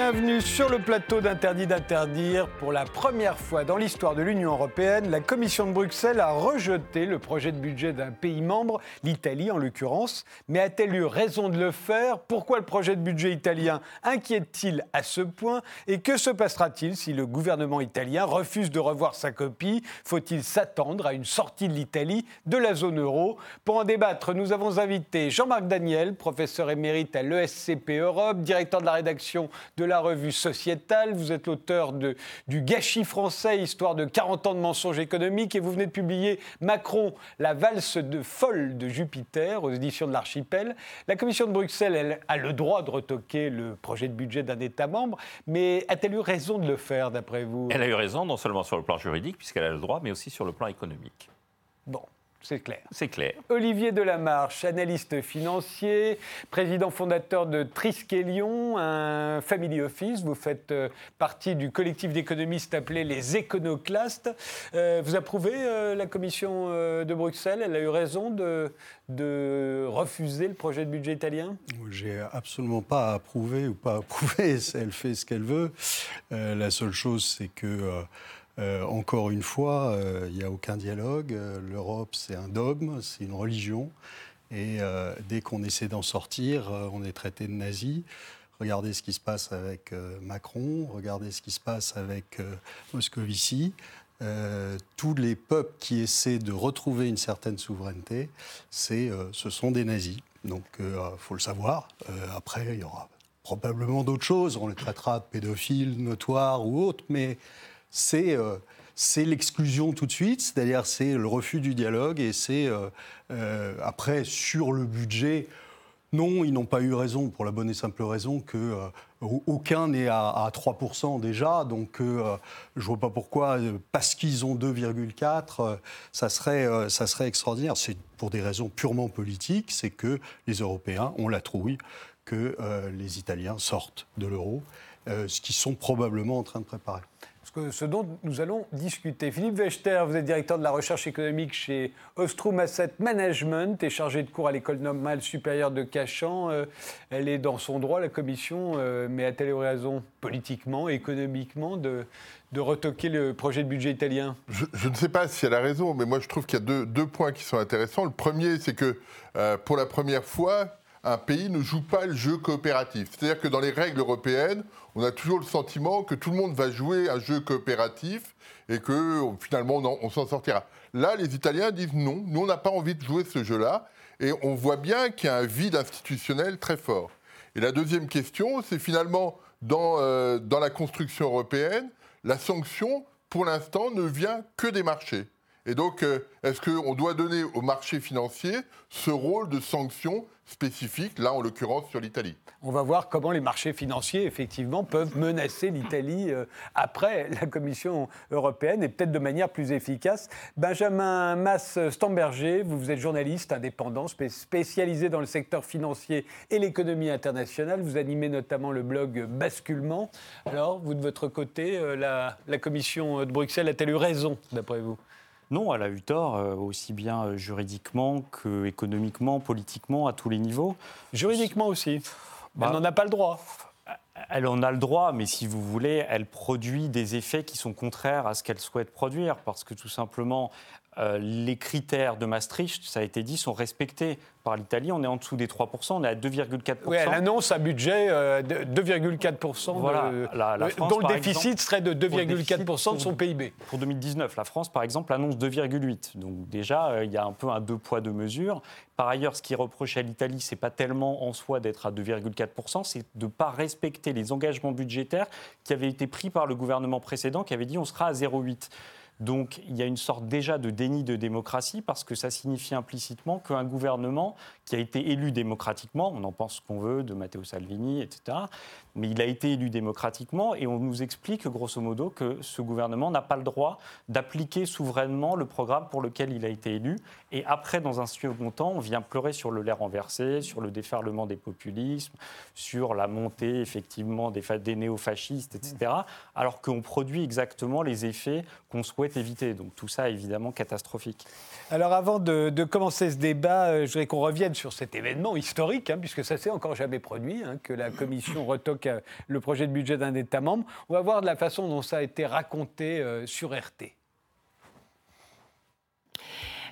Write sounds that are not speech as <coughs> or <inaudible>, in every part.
Bienvenue sur le plateau d'Interdit d'interdire. Pour la première fois dans l'histoire de l'Union européenne, la Commission de Bruxelles a rejeté le projet de budget d'un pays membre, l'Italie en l'occurrence. Mais a-t-elle eu raison de le faire? Pourquoi le projet de budget italien inquiète-t-il à ce point? Et que se passera-t-il si le gouvernement italien refuse de revoir sa copie? Faut-il s'attendre à une sortie de l'Italie de la zone euro? Pour en débattre, nous avons invité Jean-Marc Daniel, professeur émérite à l'ESCP Europe, directeur de la rédaction de la revue Sociétale. Vous êtes l'auteur du Gâchis français, histoire de 40 ans de mensonges économiques, et vous venez de publier Macron, la valse de folle de Jupiter aux éditions de l'Archipel. La Commission de Bruxelles, elle a le droit de retoquer le projet de budget d'un État membre, mais a-t-elle eu raison de le faire, d'après vous? Elle a eu raison, non seulement sur le plan juridique, puisqu'elle a le droit, mais aussi sur le plan économique. Bon, c'est clair. C'est clair. Olivier Delamarche, analyste financier, président fondateur de Triskelion, un family office. Vous faites euh, partie du collectif d'économistes appelé les éconoclastes. Euh, vous approuvez euh, la commission de Bruxelles Elle a eu raison de, de refuser le projet de budget italien? J'ai absolument pas approuvé ou pas approuvé. <laughs> Elle fait ce qu'elle veut. la seule chose, c'est que euh, encore une fois, euh, il n'y a aucun dialogue. Euh, L'Europe, c'est un dogme, c'est une religion. Et dès qu'on essaie d'en sortir, on est traité de nazi. Regardez ce qui se passe avec Macron, regardez ce qui se passe avec Moscovici. tous les peuples qui essaient de retrouver une certaine souveraineté, c'est, ce sont des nazis. Donc, il faut le savoir. après, il y aura probablement d'autres choses. On les traitera de pédophiles, notoires ou autres, mais euh, c'est l'exclusion tout de suite, c'est-à-dire c'est le refus du dialogue et c'est euh, euh, après sur le budget. Non, ils n'ont pas eu raison pour la bonne et simple raison que aucun n'est à, 3% déjà, donc je vois pas pourquoi, parce qu'ils ont 2,4, ça, serait, ça serait extraordinaire. C'est pour des raisons purement politiques, c'est que les Européens ont la trouille que les Italiens sortent de l'euro, ce qu'ils sont probablement en train de préparer ce dont nous allons discuter. Philippe Wechter, vous êtes directeur de la recherche économique chez Ostrom Asset Management et chargé de cours à l'école normale supérieure de Cachan. Euh, elle est dans son droit, la commission, euh, mais a-t-elle raison politiquement, économiquement, de, de retoquer le projet de budget italien? Je, ne sais pas si elle a raison, mais moi je trouve qu'il y a deux, points qui sont intéressants. Le premier, c'est que euh, pour la première fois, un pays ne joue pas le jeu coopératif. C'est-à-dire que dans les règles européennes, on a toujours le sentiment que tout le monde va jouer un jeu coopératif et que finalement on, s'en sortira. Là, les Italiens disent non, nous on n'a pas envie de jouer ce jeu-là et on voit bien qu'il y a un vide institutionnel très fort. Et la deuxième question, c'est finalement dans, euh, dans la construction européenne, la sanction, pour l'instant, ne vient que des marchés. Et donc, euh, est-ce qu'on doit donner aux marchés financiers ce rôle de sanction spécifique, là en l'occurrence sur l'Italie? On va voir comment les marchés financiers, effectivement, peuvent menacer l'Italie euh, après la Commission européenne et peut-être de manière plus efficace. Benjamin Mass-Stamberger, vous, êtes journaliste indépendant, spécialisé dans le secteur financier et l'économie internationale. Vous animez notamment le blog Basculement. Alors, vous de votre côté, euh, la Commission de Bruxelles a-t-elle eu raison, d'après vous? Non, elle a eu tort, euh, aussi bien euh, juridiquement qu'économiquement, politiquement, à tous les niveaux. Juridiquement aussi Elle bah, n'en a pas le droit. Elle en a le droit, mais si vous voulez, elle produit des effets qui sont contraires à ce qu'elle souhaite produire, parce que tout simplement, euh, les critères de Maastricht, ça a été dit, sont respectés par l'Italie. On est en dessous des 3%, on est à 2,4%. Oui, elle annonce un budget euh, de 2,4%, voilà, dont le déficit serait de 2,4% de son PIB. Pour 2019, la France, par exemple, annonce 2,8%. Donc déjà, euh, il y a un peu un deux poids, deux mesures. Par ailleurs, ce qui reproche à l'Italie, c'est pas tellement en soi d'être à 2,4%, c'est de ne pas respecter les engagements budgétaires qui avaient été pris par le gouvernement précédent, qui avait dit on sera à 0,8%. Donc il y a une sorte déjà de déni de démocratie parce que ça signifie implicitement qu'un gouvernement qui a été élu démocratiquement, on en pense ce qu'on veut de Matteo Salvini, etc., mais il a été élu démocratiquement et on nous explique grosso modo que ce gouvernement n'a pas le droit d'appliquer souverainement le programme pour lequel il a été élu. Et après, dans un second temps, on vient pleurer sur le lait renversé, sur le déferlement des populismes, sur la montée effectivement des, des néofascistes, etc., alors qu'on produit exactement les effets qu'on souhaite éviter. Donc tout ça, évidemment, catastrophique. Alors avant de, commencer ce débat, euh, je voudrais qu'on revienne sur cet événement historique, hein, puisque ça s'est encore jamais produit, hein, que la <coughs> Commission retoque euh, le projet de budget d'un État membre. On va voir de la façon dont ça a été raconté euh, sur RT.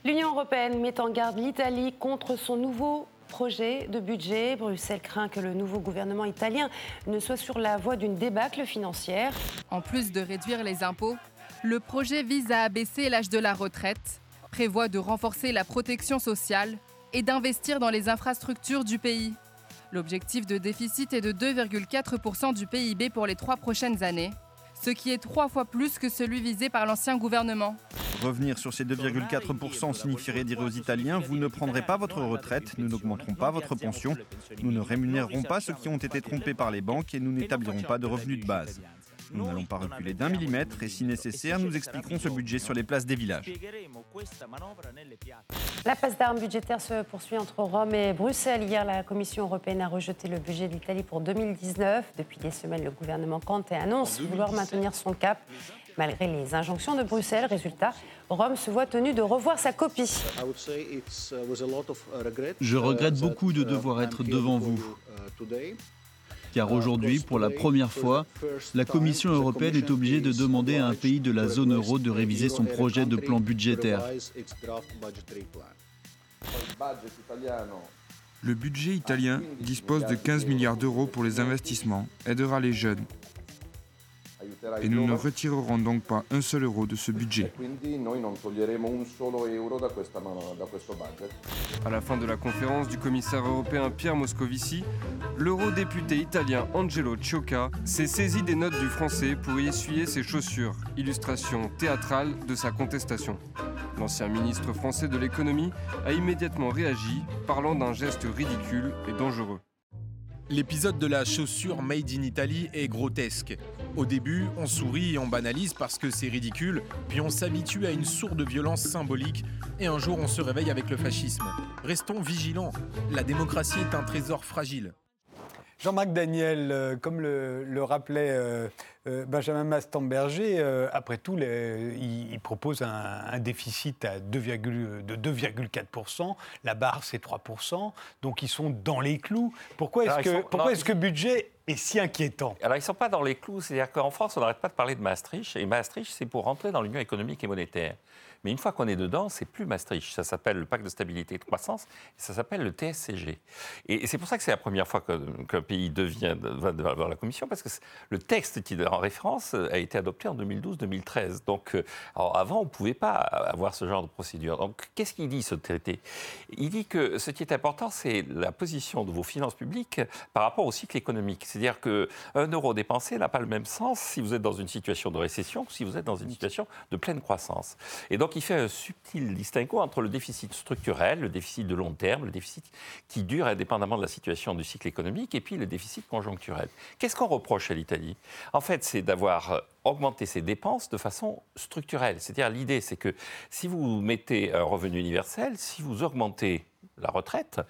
L'Union européenne met en garde l'Italie contre son nouveau projet de budget. Bruxelles craint que le nouveau gouvernement italien ne soit sur la voie d'une débâcle financière. En plus de réduire les impôts, le projet vise à abaisser l'âge de la retraite prévoit de renforcer la protection sociale et d'investir dans les infrastructures du pays. L'objectif de déficit est de 2,4% du PIB pour les trois prochaines années, ce qui est trois fois plus que celui visé par l'ancien gouvernement. Revenir sur ces 2,4% signifierait dire aux Italiens, vous ne prendrez pas votre retraite, nous n'augmenterons pas votre pension, nous ne rémunérerons pas ceux qui ont été trompés par les banques et nous n'établirons pas de revenus de base. Nous n'allons pas reculer d'un millimètre et si nécessaire, nous expliquerons ce budget sur les places des villages. La passe d'armes budgétaire se poursuit entre Rome et Bruxelles. Hier, la Commission européenne a rejeté le budget de l'Italie pour 2019. Depuis des semaines, le gouvernement Conte annonce vouloir maintenir son cap malgré les injonctions de Bruxelles. Résultat, Rome se voit tenu de revoir sa copie. Je regrette beaucoup de devoir être devant vous car aujourd'hui, pour la première fois, la Commission européenne est obligée de demander à un pays de la zone euro de réviser son projet de plan budgétaire. Le budget italien dispose de 15 milliards d'euros pour les investissements, aidera les jeunes, et nous ne retirerons donc pas un seul euro de ce budget. À la fin de la conférence du commissaire européen Pierre Moscovici, l'eurodéputé italien Angelo Ciocca s'est saisi des notes du français pour y essuyer ses chaussures, illustration théâtrale de sa contestation. L'ancien ministre français de l'économie a immédiatement réagi, parlant d'un geste ridicule et dangereux. L'épisode de la chaussure Made in Italy est grotesque. Au début, on sourit et on banalise parce que c'est ridicule, puis on s'habitue à une sourde violence symbolique et un jour on se réveille avec le fascisme. Restons vigilants, la démocratie est un trésor fragile. Jean-Marc Daniel, euh, comme le, rappelait euh, euh, Benjamin Mastamberger, après tout, il, propose un, déficit à 2, de 2,4%. La barre, c'est 3%. Donc, ils sont dans les clous. Pourquoi est-ce que, pourquoi est-ce que budget est si inquiétant? Alors, ils ne sont pas dans les clous. C'est-à-dire qu'en France, on n'arrête pas de parler de Maastricht. Et Maastricht, c'est pour rentrer dans l'Union économique et monétaire. Mais une fois qu'on est dedans, c'est plus Maastricht. Ça s'appelle le pacte de stabilité et de croissance et ça s'appelle le TSCG. Et c'est pour ça que c'est la première fois qu'un pays devient, va devant la Commission, parce que le texte qui est en référence a été adopté en 2012-2013. Donc, euh, avant, on ne pouvait pas avoir ce genre de procédure. Donc, qu'est-ce qu'il dit, ce traité? Il dit que ce qui est important, c'est la position de vos finances publiques par rapport au cycle économique. C'est-à-dire qu'un euro dépensé n'a pas le même sens si vous êtes dans une situation de récession ou si vous êtes dans une situation de pleine croissance. Et donc, il fait un subtil distinguo entre le déficit structurel, le déficit de long terme, le déficit qui dure indépendamment de la situation du cycle économique, et puis le déficit conjoncturel. Qu'est-ce qu'on reproche à l'Italie? En fait, c'est d'avoir augmenté ses dépenses de façon structurelle. C'est-à-dire l'idée, c'est que si vous mettez un revenu universel, si vous augmentez la retraite,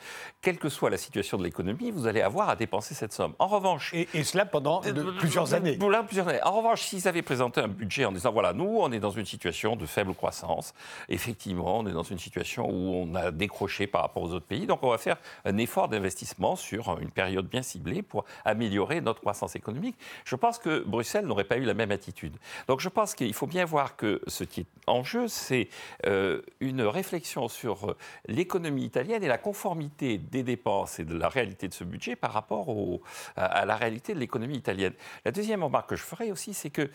quelle que soit la situation de l'économie, vous allez avoir à dépenser cette somme. En revanche... Et, cela pendant plusieurs années. plusieurs années. En revanche, s'ils avaient présenté un budget en disant, voilà, nous, on est dans une situation de faible croissance, effectivement, on est dans une situation où on a décroché par rapport aux autres pays, donc on va faire un effort d'investissement sur une période bien ciblée pour améliorer notre croissance économique. Je pense que Bruxelles n'aurait pas eu la même attitude. Donc je pense qu'il faut bien voir que ce qui est en jeu, c'est euh, une réflexion sur l'économie italienne et la conformité des dépenses et de la réalité de ce budget par rapport à, la réalité de l'économie italienne. La deuxième remarque que je ferai aussi, c'est que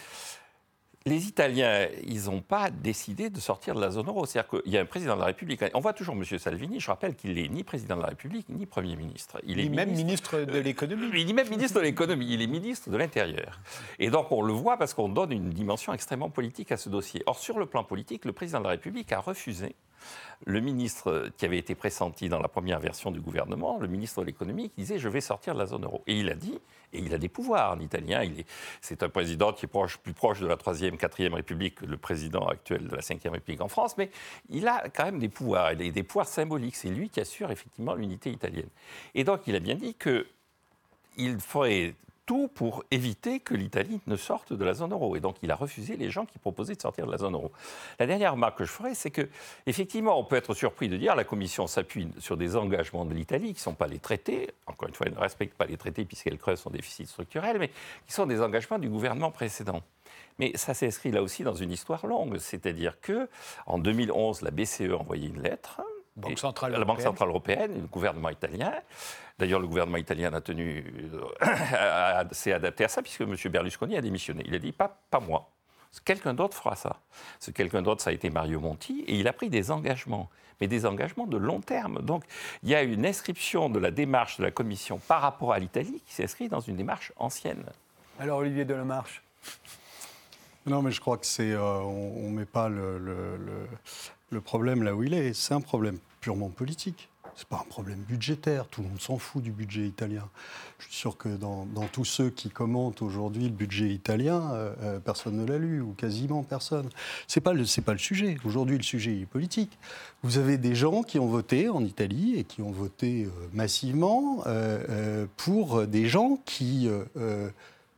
les Italiens, ils n'ont pas décidé de sortir de la zone euro. C'est-à-dire qu'il y a un président de la République. On voit toujours M. Salvini. Je rappelle qu'il n'est ni président de la République, ni Premier ministre. Il est même ministre de l'économie. Il est même ministre de l'économie. Il est ministre de l'Intérieur. Et donc, on le voit parce qu'on donne une dimension extrêmement politique à ce dossier. Or, sur le plan politique, le président de la République a refusé le ministre qui avait été pressenti dans la première version du gouvernement, le ministre de l'économie, qui disait je vais sortir de la zone euro. Et il a dit, et il a des pouvoirs en italien, c'est un président qui est plus proche de la troisième, quatrième République que le président actuel de la cinquième République en France, mais il a quand même des pouvoirs, il a des pouvoirs symboliques. C'est lui qui assure effectivement l'unité italienne. Et donc il a bien dit que il tout pour éviter que l'Italie ne sorte de la zone euro. Et donc, il a refusé les gens qui proposaient de sortir de la zone euro. La dernière remarque que je ferai, c'est que, effectivement, on peut être surpris de dire la Commission s'appuie sur des engagements de l'Italie qui ne sont pas les traités. Encore une fois, elle ne respecte pas les traités puisqu'elle creuse son déficit structurel, mais qui sont des engagements du gouvernement précédent. Mais ça s'inscrit là aussi dans une histoire longue. C'est-à-dire que en 2011, la BCE a envoyé une lettre Banque centrale la Banque centrale européenne, le gouvernement italien. D'ailleurs, le gouvernement italien a tenu, euh, <coughs> s'est adapté à ça, puisque M. Berlusconi a démissionné. Il a dit pas, pas moi. Quelqu'un d'autre fera ça. Ce quelqu'un d'autre, ça a été Mario Monti, et il a pris des engagements, mais des engagements de long terme. Donc, il y a une inscription de la démarche de la Commission par rapport à l'Italie qui s'inscrit dans une démarche ancienne. Alors, Olivier Delamarche Non, mais je crois que c'est. euh, on ne met pas le, le- le- le problème là où il est. C'est un problème purement politique. C'est pas un problème budgétaire. Tout le monde s'en fout du budget italien. Je suis sûr que dans, tous ceux qui commentent aujourd'hui le budget italien, euh, euh, personne ne l'a lu ou quasiment personne. C'est pas le pas le sujet. Aujourd'hui, le sujet est politique. Vous avez des gens qui ont voté en Italie et qui ont voté euh, massivement pour des gens qui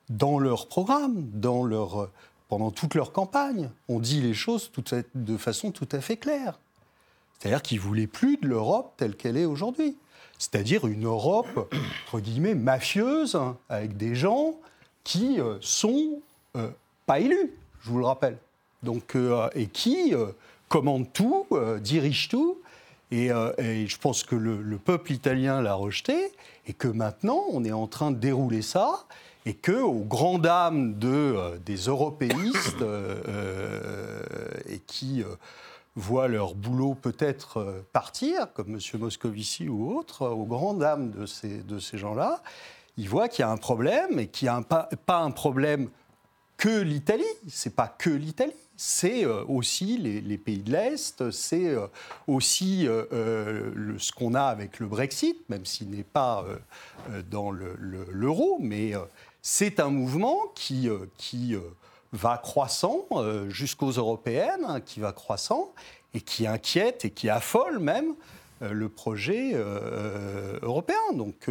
dans leur programme, dans leur, pendant toute leur campagne, ont dit les choses de façon tout à fait claire. C'est-à-dire qu'ils ne voulaient plus de l'Europe telle qu'elle est aujourd'hui. C'est-à-dire une Europe, entre guillemets, mafieuse, hein, avec des gens qui euh, sont euh, pas élus, je vous le rappelle. Donc, euh, et qui commandent tout, dirigent tout. Et, je pense que le peuple italien l'a rejeté et que maintenant on est en train de dérouler ça et que, aux grandes de, euh, des européistes <coughs> euh, et qui euh, voient leur boulot peut-être partir, comme M. Moscovici ou autres, aux grandes dames de ces, gens-là, ils voient qu'il y a un problème et qu'il n'y a pas, un problème que l'Italie. C'est pas que l'Italie. C'est aussi les, pays de l'Est, c'est aussi ce qu'on a avec le Brexit, même s'il n'est pas dans le- le- l'euro, mais c'est un mouvement qui, euh, qui euh, va croissant euh, jusqu'aux européennes, hein, qui va croissant et qui inquiète et qui affole même le projet européen. Donc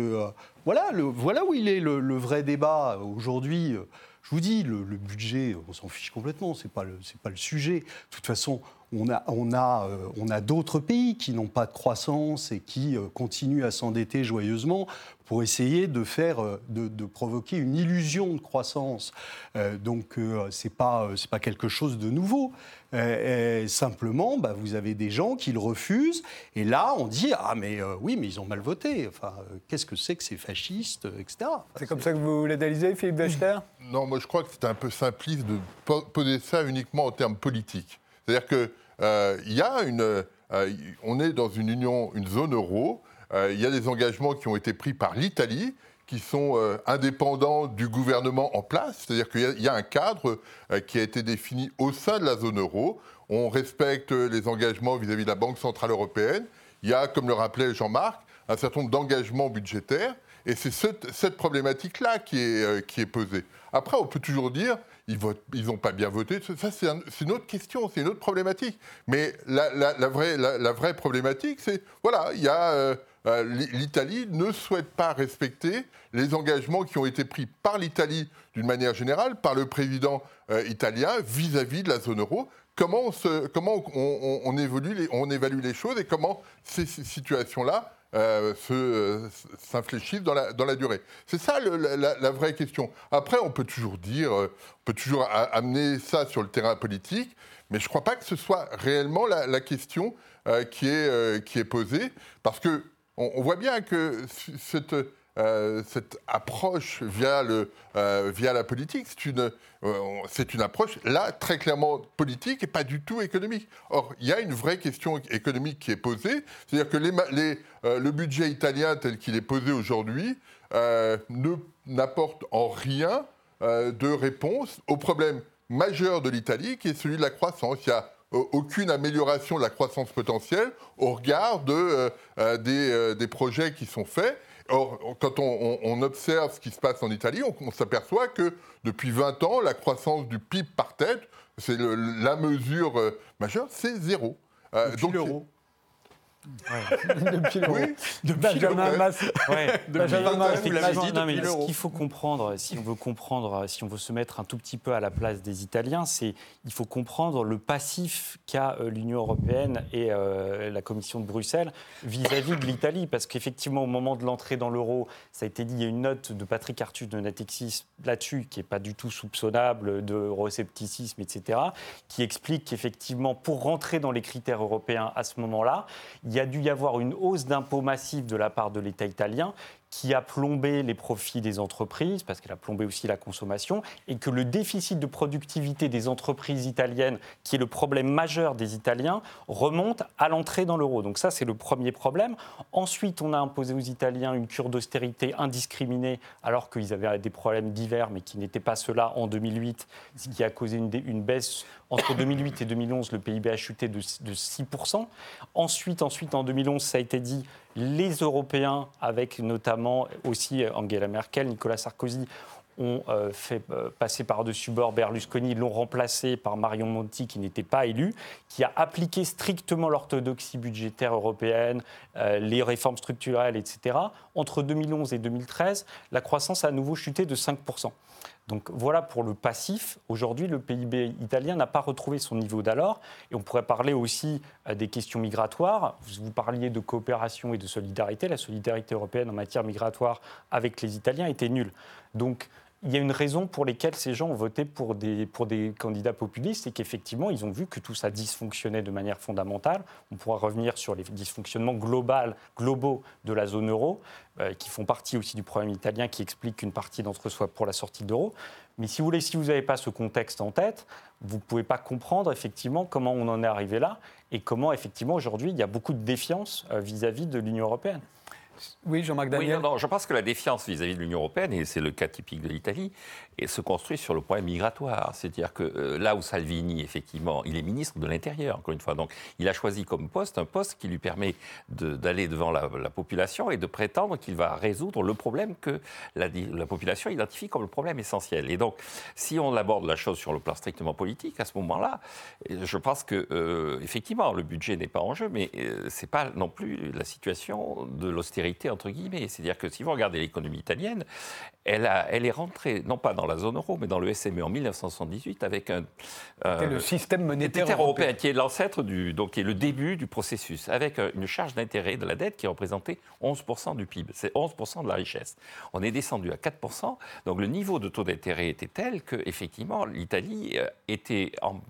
voilà, voilà où il est le, vrai débat aujourd'hui. Je vous dis, le, le budget, on s'en fiche complètement, c'est pas le, c'est pas le sujet. De toute façon, on a, on a, on a d'autres pays qui n'ont pas de croissance et qui continuent à s'endetter joyeusement pour essayer de faire, euh, de, de provoquer une illusion de croissance. Euh, donc, euh, c'est pas, euh, c'est pas quelque chose de nouveau. Euh, simplement, bah, vous avez des gens qui le refusent, et là, on dit ah mais euh, oui, mais ils ont mal voté. Enfin, euh, qu'est-ce que c'est que ces fascistes, etc. C'est comme ça que vous l'analysez, Philippe Dachter Non, moi je crois que c'est un peu simpliste de po- poser ça uniquement en termes politiques. C'est-à-dire que euh, il y a une, euh, on est dans une union, une zone euro. Euh, Il y a des engagements qui ont été pris par l'Italie qui sont euh, indépendants du gouvernement en place. C'est-à-dire qu'il y a- un cadre euh, qui a été défini au sein de la zone euro. On respecte les engagements vis-à-vis de la Banque centrale européenne. Il y a, comme le rappelait Jean-Marc, un certain nombre d'engagements budgétaires. Et c'est cette, problématique-là qui est, qui est posée. Après, on peut toujours dire, ils n'ont pas bien voté. Ça, c'est un- c'est une autre question, c'est une autre problématique. Mais la, vraie, la, vraie problématique, c'est, voilà, il y a... euh, l'I- L'Italie ne souhaite pas respecter les engagements qui ont été pris par l'Italie d'une manière générale, par le président euh, italien vis-à-vis de la zone euro. Comment on, évalue les choses et comment ces situations-là euh, se, s'infléchissent dans la, durée? C'est ça la, vraie question. Après, on peut toujours dire, on peut toujours amener ça sur le terrain politique, mais je ne crois pas que ce soit réellement la, question qui, est, qui est posée, parce que on, voit bien que euh, cette approche via, euh, la politique, c'est une, euh, c'est une approche, là, très clairement politique et pas du tout économique. Or, il y a une vraie question économique qui est posée, c'est-à-dire que le budget italien tel qu'il est posé aujourd'hui n'apporte en rien de réponse au problème majeur de l'Italie, qui est celui de la croissance. Aucune amélioration de la croissance potentielle au regard de, euh, euh, des, euh, des projets qui sont faits. Or, quand on, on- observe ce qui se passe en Italie, on, on s'aperçoit que depuis 20 ans, la croissance du PIB par tête, c'est la mesure majeure, c'est zéro. Euh, Depuis donc, l'euro. <laughs> depuis l'euro. Oui, de Benjamin Mas. Ouais. Benjamin Mas, vous l'avez Effectivement, dit non, mais depuis ce qu'il faut comprendre, si on veut comprendre, si on veut se mettre un tout petit peu à la place des Italiens, c'est il faut comprendre le passif qu'a euh, l'Union européenne et euh, la Commission de Bruxelles vis-à-vis de l'Italie, parce qu'effectivement, au moment de l'entrée dans l'euro, ça a été dit, il y a une note de Patrick Artus de Natixis là-dessus qui n'est pas du tout soupçonnable d'euroscepticisme, etc., qui explique qu'effectivement, pour rentrer dans les critères européens à ce moment-là, il y a dû y avoir une hausse d'impôts massive de la part de l'État italien qui a plombé les profits des entreprises, parce qu'elle a plombé aussi la consommation, et que le déficit de productivité des entreprises italiennes, qui est le problème majeur des Italiens, remonte à l'entrée dans l'euro. Donc ça, c'est le premier problème. Ensuite, on a imposé aux Italiens une cure d'austérité indiscriminée, alors qu'ils avaient des problèmes divers, mais qui n'étaient pas ceux-là en 2008, ce qui a causé une, baisse. Entre 2008 et 2011, le PIB a chuté de, de 6%. Ensuite, ensuite, en 2011, ça a été dit, les Européens, avec notamment aussi Angela Merkel, Nicolas Sarkozy, ont euh, fait euh, passer par-dessus bord Berlusconi, l'ont remplacé par Marion Monti, qui n'était pas élu, qui a appliqué strictement l'orthodoxie budgétaire européenne, euh, les réformes structurelles, etc. Entre 2011 et 2013, la croissance a à nouveau chuté de 5%. Donc voilà pour le passif. Aujourd'hui, le PIB italien n'a pas retrouvé son niveau d'alors. Et on pourrait parler aussi euh, des questions migratoires. Vous parliez de coopération et de solidarité. La solidarité européenne en matière migratoire avec les Italiens était nulle. Donc il y a une raison pour laquelle ces gens ont voté pour des, pour des candidats populistes, c'est qu'effectivement, ils ont vu que tout ça dysfonctionnait de manière fondamentale. On pourra revenir sur les dysfonctionnements globaux de la zone euro, euh, qui font partie aussi du problème italien, qui explique une partie d'entre-soi pour la sortie de l'euro. Mais si vous si n'avez pas ce contexte en tête, vous ne pouvez pas comprendre effectivement comment on en est arrivé là et comment effectivement aujourd'hui il y a beaucoup de défiance euh, vis-à-vis de l'Union européenne. Oui, Jean-Marc Oui, Daniel. non, non, je pense que la défiance vis-à-vis de l'Union européenne, et c'est le cas typique de l'Italie, se construit sur le problème migratoire. C'est-à-dire que euh, là où Salvini, effectivement, il est ministre de l'Intérieur, encore une fois, donc il a choisi comme poste un poste qui lui permet de- d'aller devant la, la population et de prétendre qu'il va résoudre le problème que la, population identifie comme le problème essentiel. Et donc, si on aborde la chose sur le plan strictement politique, à ce moment-là, euh, je pense que, euh, effectivement, le budget n'est pas en jeu, mais euh, c'est pas non plus la situation de l'austérité, entre guillemets. C'est-à-dire que si vous regardez l'économie italienne, elle, a- elle est rentrée, non pas dans la zone euro, mais dans le SME en 1978 avec un. Euh, le système monétaire européen, qui est l'ancêtre du, donc qui est le début du processus, avec euh, une charge d'intérêt de la dette qui représentait 11% du PIB. C'est 11% de la richesse. On est descendu à 4%. Donc le niveau de taux d'intérêt était tel que effectivement l'Italie euh, était en-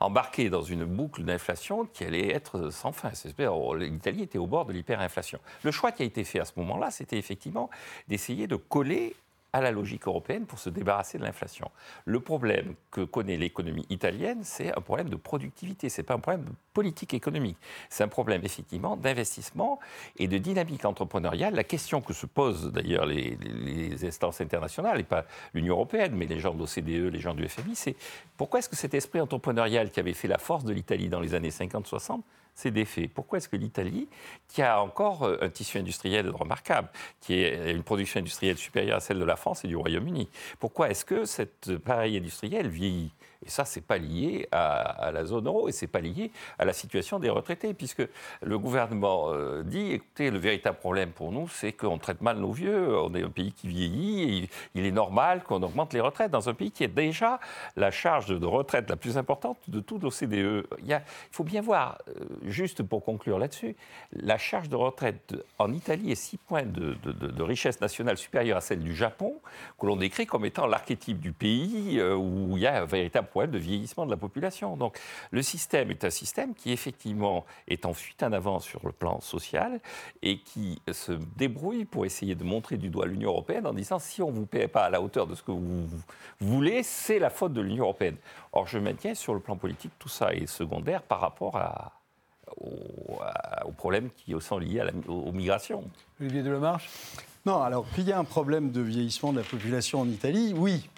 embarquée dans une boucle d'inflation qui allait être sans fin. C'est-à-dire, L'Italie était au bord de l'hyperinflation. Le choix qui a été fait à ce moment-là, c'était effectivement d'essayer de coller à la logique européenne pour se débarrasser de l'inflation. Le problème que connaît l'économie italienne, c'est un problème de productivité, ce n'est pas un problème de politique économique, c'est un problème effectivement d'investissement et de dynamique entrepreneuriale. La question que se posent d'ailleurs les, les- les instances internationales, et pas l'Union européenne, mais les gens de l'OCDE, les gens du FMI, c'est pourquoi est-ce que cet esprit entrepreneurial qui avait fait la force de l'Italie dans les années 50-60 défait Pourquoi est-ce que l'Italie, qui a encore euh, un tissu industriel remarquable, qui est une production industrielle supérieure à celle de la France et du Royaume-Uni, pourquoi est-ce que cet appareil industriel vieillit? Et ça, c'est pas lié à, la zone euro et c'est pas lié à la situation des retraités, puisque le gouvernement euh, dit écoutez, le véritable problème pour nous, c'est qu'on traite mal nos vieux. On est un pays qui vieillit et il, est normal qu'on augmente les retraites dans un pays qui a déjà la charge de retraite la plus importante de toute l'OCDE. Il, il faut bien voir, euh, juste pour conclure là-dessus, la charge de retraite en Italie est 6 points de, richesse nationale supérieure à celle du Japon, que l'on décrit comme étant l'archétype du pays euh, où il y a un véritable problème de vieillissement de la population. Donc le système est un système qui effectivement est en fuite en avant sur le plan social et qui se débrouille pour essayer de montrer du doigt l'Union européenne en disant si on ne vous paie pas à la hauteur de ce que vous voulez, c'est la faute de l'Union européenne. Or je maintiens sur le plan politique, tout ça est secondaire par rapport à- aux problèmes qui sont liés à la- aux migrations. Olivier Delemarche? Non, alors qu'il y a un problème de vieillissement de la population en Italie, oui.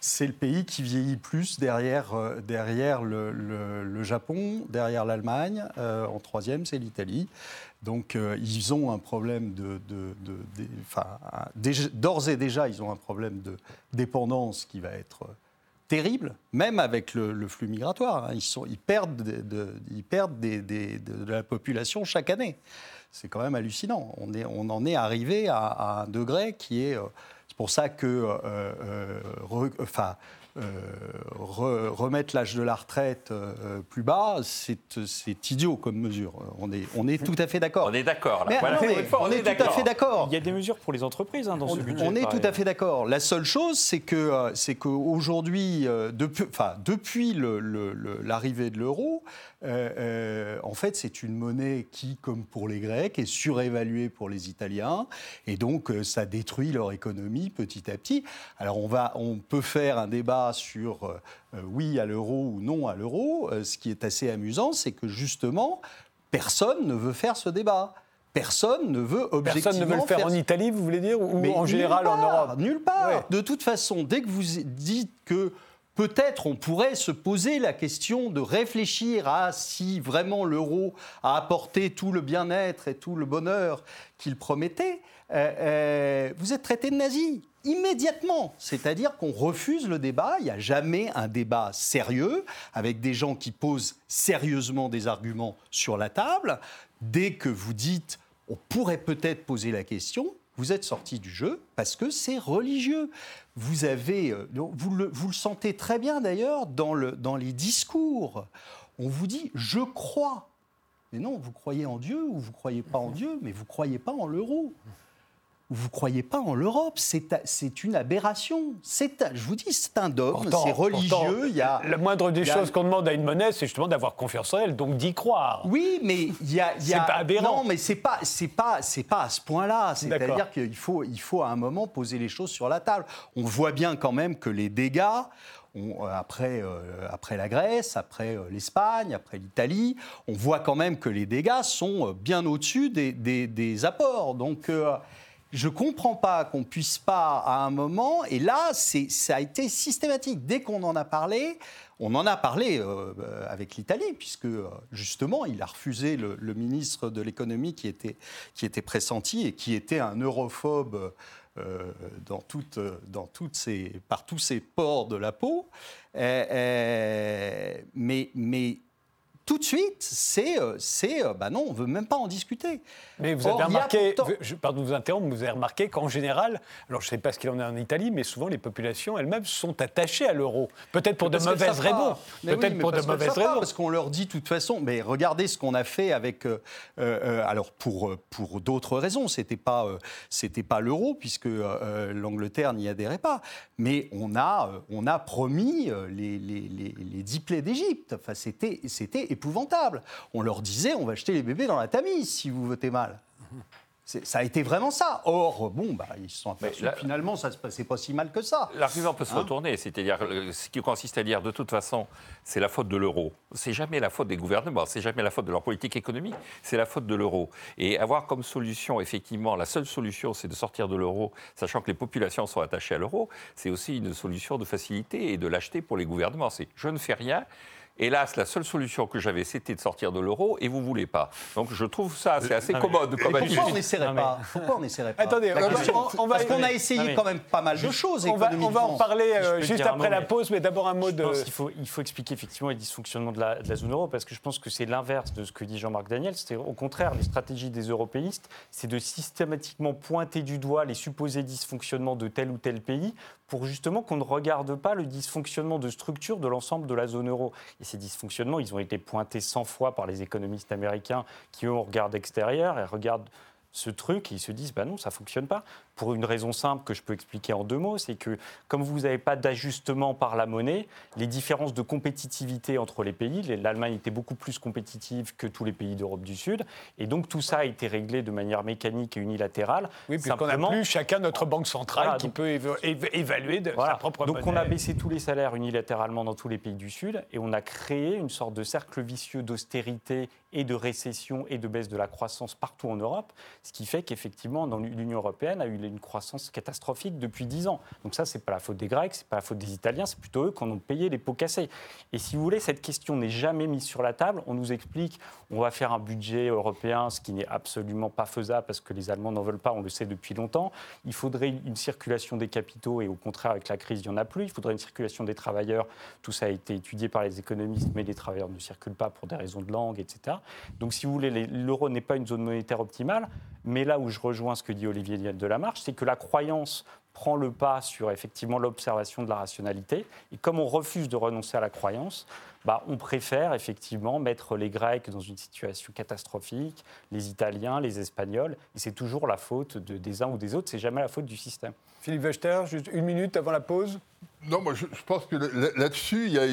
C'est le pays qui vieillit plus derrière, euh, derrière le, le- le Japon, derrière l'Allemagne. Euh, en troisième, c'est l'Italie. Donc, euh, ils ont un problème de. d'ores et déjà, ils ont un problème de dépendance qui va être terrible, même avec le, flux migratoire. Hein. Ils, perdent, de, ils perdent de, la population chaque année. C'est quand même hallucinant. On en est arrivé à, un degré qui est... Euh, c'est pour ça que... Euh, euh, enfin, euh, remettre l'âge de la retraite euh, plus bas, c'est idiot comme mesure. On est, on est tout à fait d'accord. On est d'accord. on, est, tout à fait d'accord. Il y a des mesures pour les entreprises hein, dans ce budget. On est tout à fait d'accord. La seule chose, c'est que euh, c'est qu'aujourd'hui, depuis, enfin, depuis l'arrivée de l'euro, en fait, c'est une monnaie qui, comme pour les Grecs, est surévaluée pour les Italiens, et donc ça détruit leur économie petit à petit. Alors on va, on peut faire un débat sur euh, euh, oui à l'euro ou non à l'euro. Euh, ce qui est assez amusant, c'est que justement, personne ne veut faire ce débat. Personne ne veut objectivement. Personne ne veut le faire, en Italie, vous voulez dire, ou en général en Europe Nulle part. De toute façon, dès que vous dites que peut-être on pourrait se poser la question de réfléchir à si vraiment l'euro a apporté tout le bien-être et tout le bonheur qu'il promettait, vous êtes traité de nazi immédiatement. C'est-à-dire qu'on refuse le débat. Il n'y a jamais un débat sérieux avec des gens qui posent sérieusement des arguments sur la table. Dès que vous dites on pourrait peut-être poser la question, vous êtes sorti du jeu parce que c'est religieux. Vous avez, euh, vous le, vous le sentez très bien d'ailleurs dans, le, dans les discours. On vous dit je crois. Mais non, vous croyez en Dieu ou vous croyez pas en Dieu, mais vous croyez pas en l'euro vous ne croyez pas en l'Europe. C'est une aberration. Je vous dis, c'est un dogme, c'est religieux. il y a, la moindre des choses qu'on demande à une monnaie, c'est justement d'avoir confiance en elle, donc d'y croire. Oui, mais il y a. c'est pas aberrant. Non, mais c'est pas, pas, pas à ce point-là. C'est-à-dire qu'il faut, il faut à un moment poser les choses sur la table. On voit bien quand même que les dégâts. après, euh, après la Grèce, après euh, l'Espagne, après l'Italie, on voit quand même que les dégâts sont euh, bien au-dessus des, des, apports. Donc, je ne comprends pas qu'on puisse pas, à un moment, et là, ça a été systématique. Dès qu'on en a parlé, on en a parlé euh, avec l'Italie, puisque euh, justement, il a refusé le, ministre de l'économie qui était, qui était pressenti et qui était un europhobe. Euh, dans dans toutes par tous ces ports de la peau. mais, mais tout de suite, c'est, euh, c'est, euh, bah non, on veut même pas en discuter. Mais vous avez remarqué, je, pardon de vous interrompre, vous avez remarqué qu'en général, alors je ne sais pas ce qu'il en est en Italie, mais souvent les populations elles-mêmes sont attachées à l'euro. Peut-être pour de mauvaises raisons. Peut-être pour de mauvaises raisons. Parce qu'on leur dit de toute façon, mais regardez ce qu'on a fait avec, euh, alors pour pour d'autres raisons, c'était pas c'était pas l'euro puisque l'Angleterre n'y adhérait pas, mais on a on a promis les les, les, les dix plaies d'Égypte. Enfin c'était c'était épouvantable. On leur disait, on va jeter les bébés dans la Tamise si vous votez mal. Ça a été vraiment ça. Or, bon, bah, ils se sont aperçus finalement, ça se passait pas si mal que ça. L'argument peut se hein retourner, c'est-à-dire euh, ce qui consiste à dire de toute façon, c'est la faute de l'euro. C'est jamais la faute des gouvernements, c'est jamais la faute de leur politique économique, c'est la faute de l'euro. Et avoir comme solution, effectivement, la seule solution, c'est de sortir de l'euro, sachant que les populations sont attachées à l'euro, c'est aussi une solution de facilité et de lâcheté pour les gouvernements. C'est je ne fais rien. Hélas, la seule solution que j'avais, c'était de sortir de l'euro et vous ne voulez pas. Donc je trouve ça, c'est assez commode comme Pourquoi on n'essaierait pas Pourquoi on n'essaierait pas Attendez, on va, parce qu'on a essayé quand même pas mal de choses. On va, on va en parler euh, juste après la pause, mais d'abord un mot de. il faut, il faut expliquer effectivement les dysfonctionnements de la, de la zone euro, parce que je pense que c'est l'inverse de ce que dit Jean-Marc Daniel. C'est au contraire, les stratégies des européistes, c'est de systématiquement pointer du doigt les supposés dysfonctionnements de tel ou tel pays pour justement qu'on ne regarde pas le dysfonctionnement de structure de l'ensemble de la zone euro. Et ces dysfonctionnements, ils ont été pointés 100 fois par les économistes américains qui, eux, regardent extérieur et regardent ce truc et ils se disent bah non ça fonctionne pas. Pour une raison simple que je peux expliquer en deux mots c'est que comme vous n'avez pas d'ajustement par la monnaie les différences de compétitivité entre les pays l'Allemagne était beaucoup plus compétitive que tous les pays d'Europe du Sud et donc tout ça a été réglé de manière mécanique et unilatérale oui puisqu'on n'a plus chacun notre banque centrale qui peut évaluer de sa propre donc on a baissé tous les salaires unilatéralement dans tous les pays du Sud et on a créé une sorte de cercle vicieux d'austérité et de récession et de baisse de la croissance partout en Europe, ce qui fait qu'effectivement, l'Union européenne a eu une croissance catastrophique depuis 10 ans. Donc ça, c'est pas la faute des Grecs, c'est pas la faute des Italiens, c'est plutôt eux qui en ont payé les pots cassés. Et si vous voulez, cette question n'est jamais mise sur la table. On nous explique, on va faire un budget européen, ce qui n'est absolument pas faisable parce que les Allemands n'en veulent pas, on le sait depuis longtemps. Il faudrait une circulation des capitaux et au contraire, avec la crise, il n'y en a plus. Il faudrait une circulation des travailleurs. Tout ça a été étudié par les économistes, mais les travailleurs ne circulent pas pour des raisons de langue, etc. Donc, si vous voulez, l'euro n'est pas une zone monétaire optimale. Mais là où je rejoins ce que dit Olivier de la Marche, c'est que la croyance prend le pas sur effectivement l'observation de la rationalité. Et comme on refuse de renoncer à la croyance, bah, on préfère effectivement mettre les Grecs dans une situation catastrophique, les Italiens, les Espagnols, et c'est toujours la faute de, des uns ou des autres, c'est jamais la faute du système. Philippe Wechter, juste une minute avant la pause. Non, moi je, pense que là-dessus, il y a,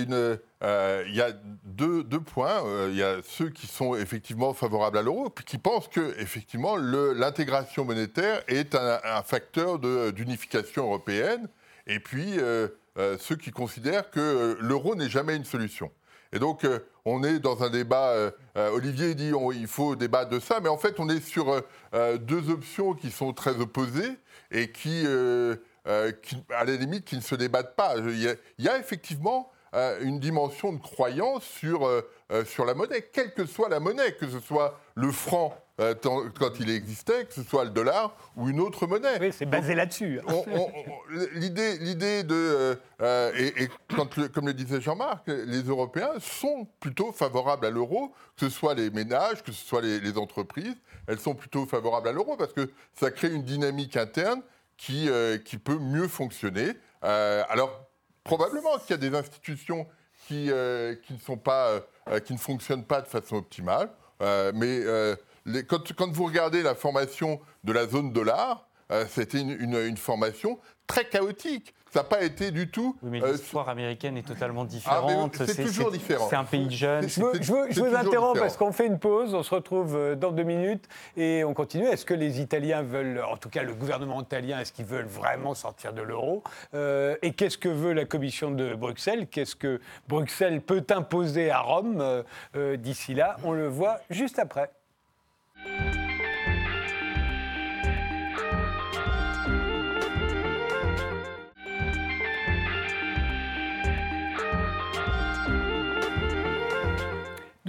euh, il deux, points. Euh, il y a ceux qui sont effectivement favorables à l'euro, puis qui pensent que effectivement l'intégration monétaire est un, facteur d'unification européenne, et puis euh, ceux qui considèrent que l'euro n'est jamais une solution. Et donc, on est dans un débat. Olivier dit qu'il faut débattre de ça, mais en fait, on est sur deux options qui sont très opposées et qui qui, à la limite, qui ne se débattent pas. Il y a, effectivement euh, une dimension de croyance sur, euh, sur la monnaie, quelle que soit la monnaie, que ce soit le franc quand il existait, que ce soit le dollar ou une autre monnaie. Oui, c'est basé là-dessus. L'idée, l'idée de et, comme le disait Jean-Marc, les Européens sont plutôt favorables à l'euro, que ce soit les ménages, que ce soit les, les entreprises, elles sont plutôt favorables à l'euro parce que ça crée une dynamique interne qui, euh, qui peut mieux fonctionner. Euh, alors, probablement qu'il y a des institutions qui, euh, qui, ne, sont pas, qui ne fonctionnent pas de façon optimale, mais quand, quand, vous regardez la formation de la zone dollar, c'était une, une, formation très chaotique. Ça n'a pas été du tout. mais l'histoire américaine est totalement ah, différente. c'est toujours différent. C'est un pays jeune. Je, je, vous interromps parce qu'on fait une pause. On se retrouve euh, dans deux minutes et on continue. Est-ce que les Italiens veulent, en tout cas le gouvernement italien, est-ce qu'ils veulent vraiment sortir de l'euro? Euh, Et qu'est-ce que veut la Commission de Bruxelles? Qu'est-ce que Bruxelles peut imposer à Rome? Euh, d'ici là On le voit juste après.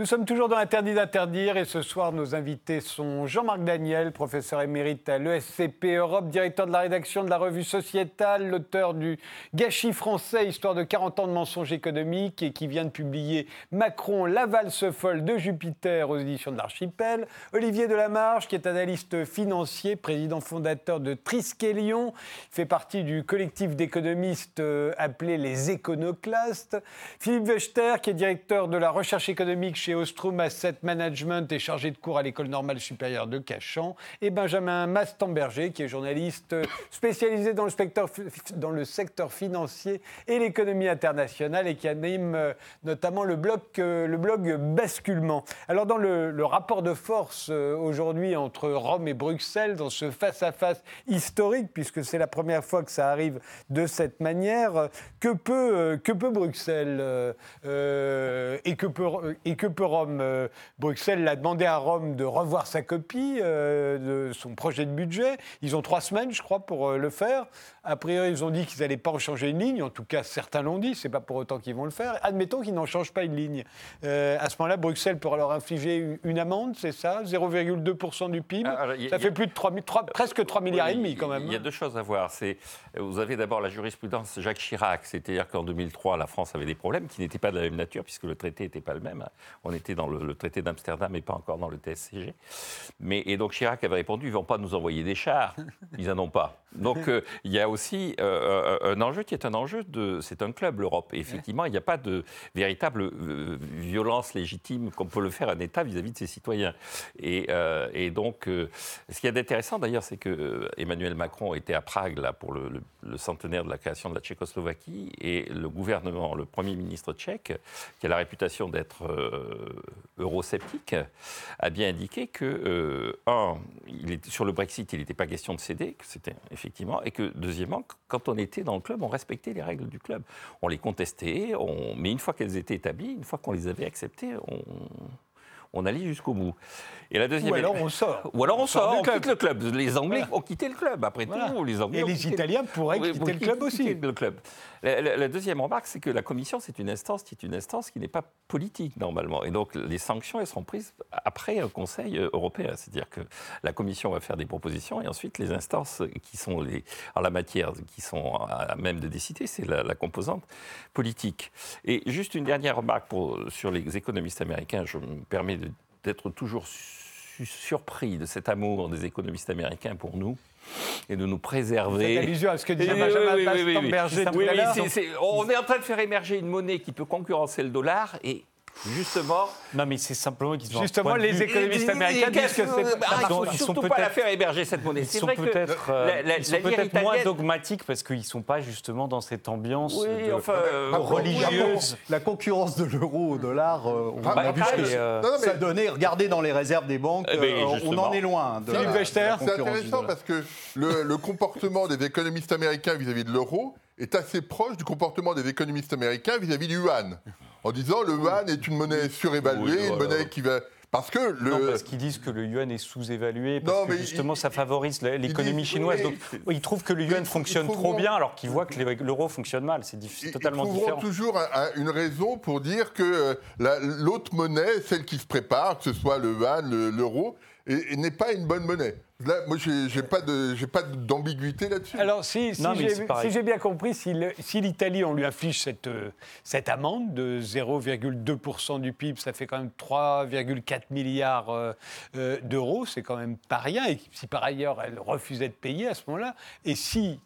Nous sommes toujours dans l'interdit d'interdire et ce soir nos invités sont Jean-Marc Daniel, professeur émérite à l'ESCP Europe, directeur de la rédaction de la revue Sociétale, l'auteur du Gâchis français, histoire de 40 ans de mensonges économiques et qui vient de publier Macron, la valse folle de Jupiter aux éditions de l'Archipel, Olivier Delamarche qui est analyste financier, président fondateur de Triskelion, fait partie du collectif d'économistes euh, appelé les éconoclastes, Philippe Wechter qui est directeur de la recherche économique chez Ostrom Asset Management et chargé de cours à l'École normale supérieure de Cachan, et Benjamin Mastemberger, qui est journaliste spécialisé dans le, secteur, financier et l'économie internationale et qui anime euh, notamment le blog, euh, le blog Basculement. Alors, dans le, rapport de force euh, aujourd'hui entre Rome et Bruxelles, dans ce face-à-face historique, puisque c'est la première fois que ça arrive de cette manière, que peut, que peut Bruxelles et que peut, Rome. Euh, Bruxelles l'a demandé à Rome de revoir sa copie euh, de son projet de budget. Ils ont trois semaines, je crois, pour euh, le faire. A priori, ils ont dit qu'ils n'allaient pas en changer une ligne. En tout cas, certains l'ont dit. C'est pas pour autant qu'ils vont le faire. Admettons qu'ils n'en changent pas une ligne. à ce moment-là, Bruxelles pourra leur infliger une amende, c'est ça? 0,2% du PIB. Ah, ça fait plus de 3, presque 3 milliards et demi quand même. Il y a deux choses à voir. C'est, vous avez d'abord la jurisprudence Jacques Chirac, c'est-à-dire qu'en 2003, la France avait des problèmes qui n'étaient pas de la même nature puisque le traité n'était pas le même. On était dans le, traité d'Amsterdam et pas encore dans le TSCG. Mais, et donc Chirac avait répondu, ils ne vont pas nous envoyer des chars. Ils n'en ont pas. Donc <laughs> euh, il y a aussi euh, euh, un enjeu qui est un enjeu de... C'est un club, l'Europe. Effectivement, il n'y a pas de véritable violence légitime comme peut le faire un État vis-à-vis de ses citoyens. Et, et donc, ce qui est intéressant d'ailleurs, c'est que Emmanuel Macron était à Prague là, pour le, le, centenaire de la création de la Tchécoslovaquie et le gouvernement, le Premier ministre tchèque, qui a la réputation d'être eurosceptique, a bien indiqué que, euh, un, il est, sur le Brexit, il n'était pas question de céder, que c'était effectivement, et que, deuxièmement, quand on était dans le club, on respectait les règles du club. On les contestait, on, mais une fois qu'elles étaient établies, une fois qu'on les avait acceptées, on, on allait jusqu'au bout. Et la deuxième Ou alors on sort. Ou alors on, On sort sort, on club. quitte le club. Les Anglais Voilà. ont quitté le club, après Voilà. tout. Les Anglais Et les Italiens pourraient quitter le club aussi. le club. La, la- la deuxième remarque, c'est que la commission, c'est une instance qui est une instance qui n'est pas politique normalement. Et donc les sanctions, elles seront prises après un Conseil européen. C'est-à-dire que la commission va faire des propositions et ensuite les instances qui sont les, en la matière, qui sont à même de décider, c'est la, la composante politique. Et juste une dernière remarque pour, sur les économistes américains. Je me permets de- d'être toujours su- surpris de cet amour des économistes américains pour nous et de nous préserver. Allusion à ce que disait Benjamin. Berger tout à l'heure. on est en train de faire émerger une monnaie qui peut concurrencer le dollar et justement. Non, mais c'est simplement qu'ils Justement, les économistes américains disent que c'est Ah, il Ils sont- ils sont surtout pas la peut-être- faire émerger cette monnaie. Ils C'est sont vrai que peut-être euh, peut-être moins dogmatiques parce qu'ils ne sont pas justement dans cette ambiance Oui, de- enfin, euh, religieuse. La concurrence de l'euro au dollar, euh, on Ah, a vu euh, ça donnait. Regardez dans les réserves des banques, Eh euh, on en est loin. C'est intéressant parce que le, le comportement des économistes américains vis-à-vis de l'euro est assez proche du comportement des économistes américains vis-à-vis du yuan. En disant le yuan est une monnaie surévaluée, Oui, une monnaie qui va. Parce que le. Non, parce qu'ils disent que le yuan est sous-évalué, parce Non, que justement ils- ça favorise l'économie chinoise. Donc ils trouvent que le yuan ils- fonctionne ils trop bien, alors qu'ils voient que l'euro fonctionne mal. C'est Ils- totalement ils trouveront différent. toujours un- un- une raison pour dire que euh, la- l'autre monnaie, celle qui se prépare, que ce soit le yuan, le- l'euro, et- et n'est pas une bonne monnaie. Là, moi, j'ai pas de- j'ai pas d'ambiguïté là-dessus. Alors, si, si Non, mais j'ai si bien compris, si le- si l'Italie, on lui inflige cette, euh, cette amende de 0,2% du PIB, ça fait quand même 3,4 milliards euh, euh, d'euros, c'est quand même pas rien. Et si par ailleurs elle refusait de payer à ce moment-là, et si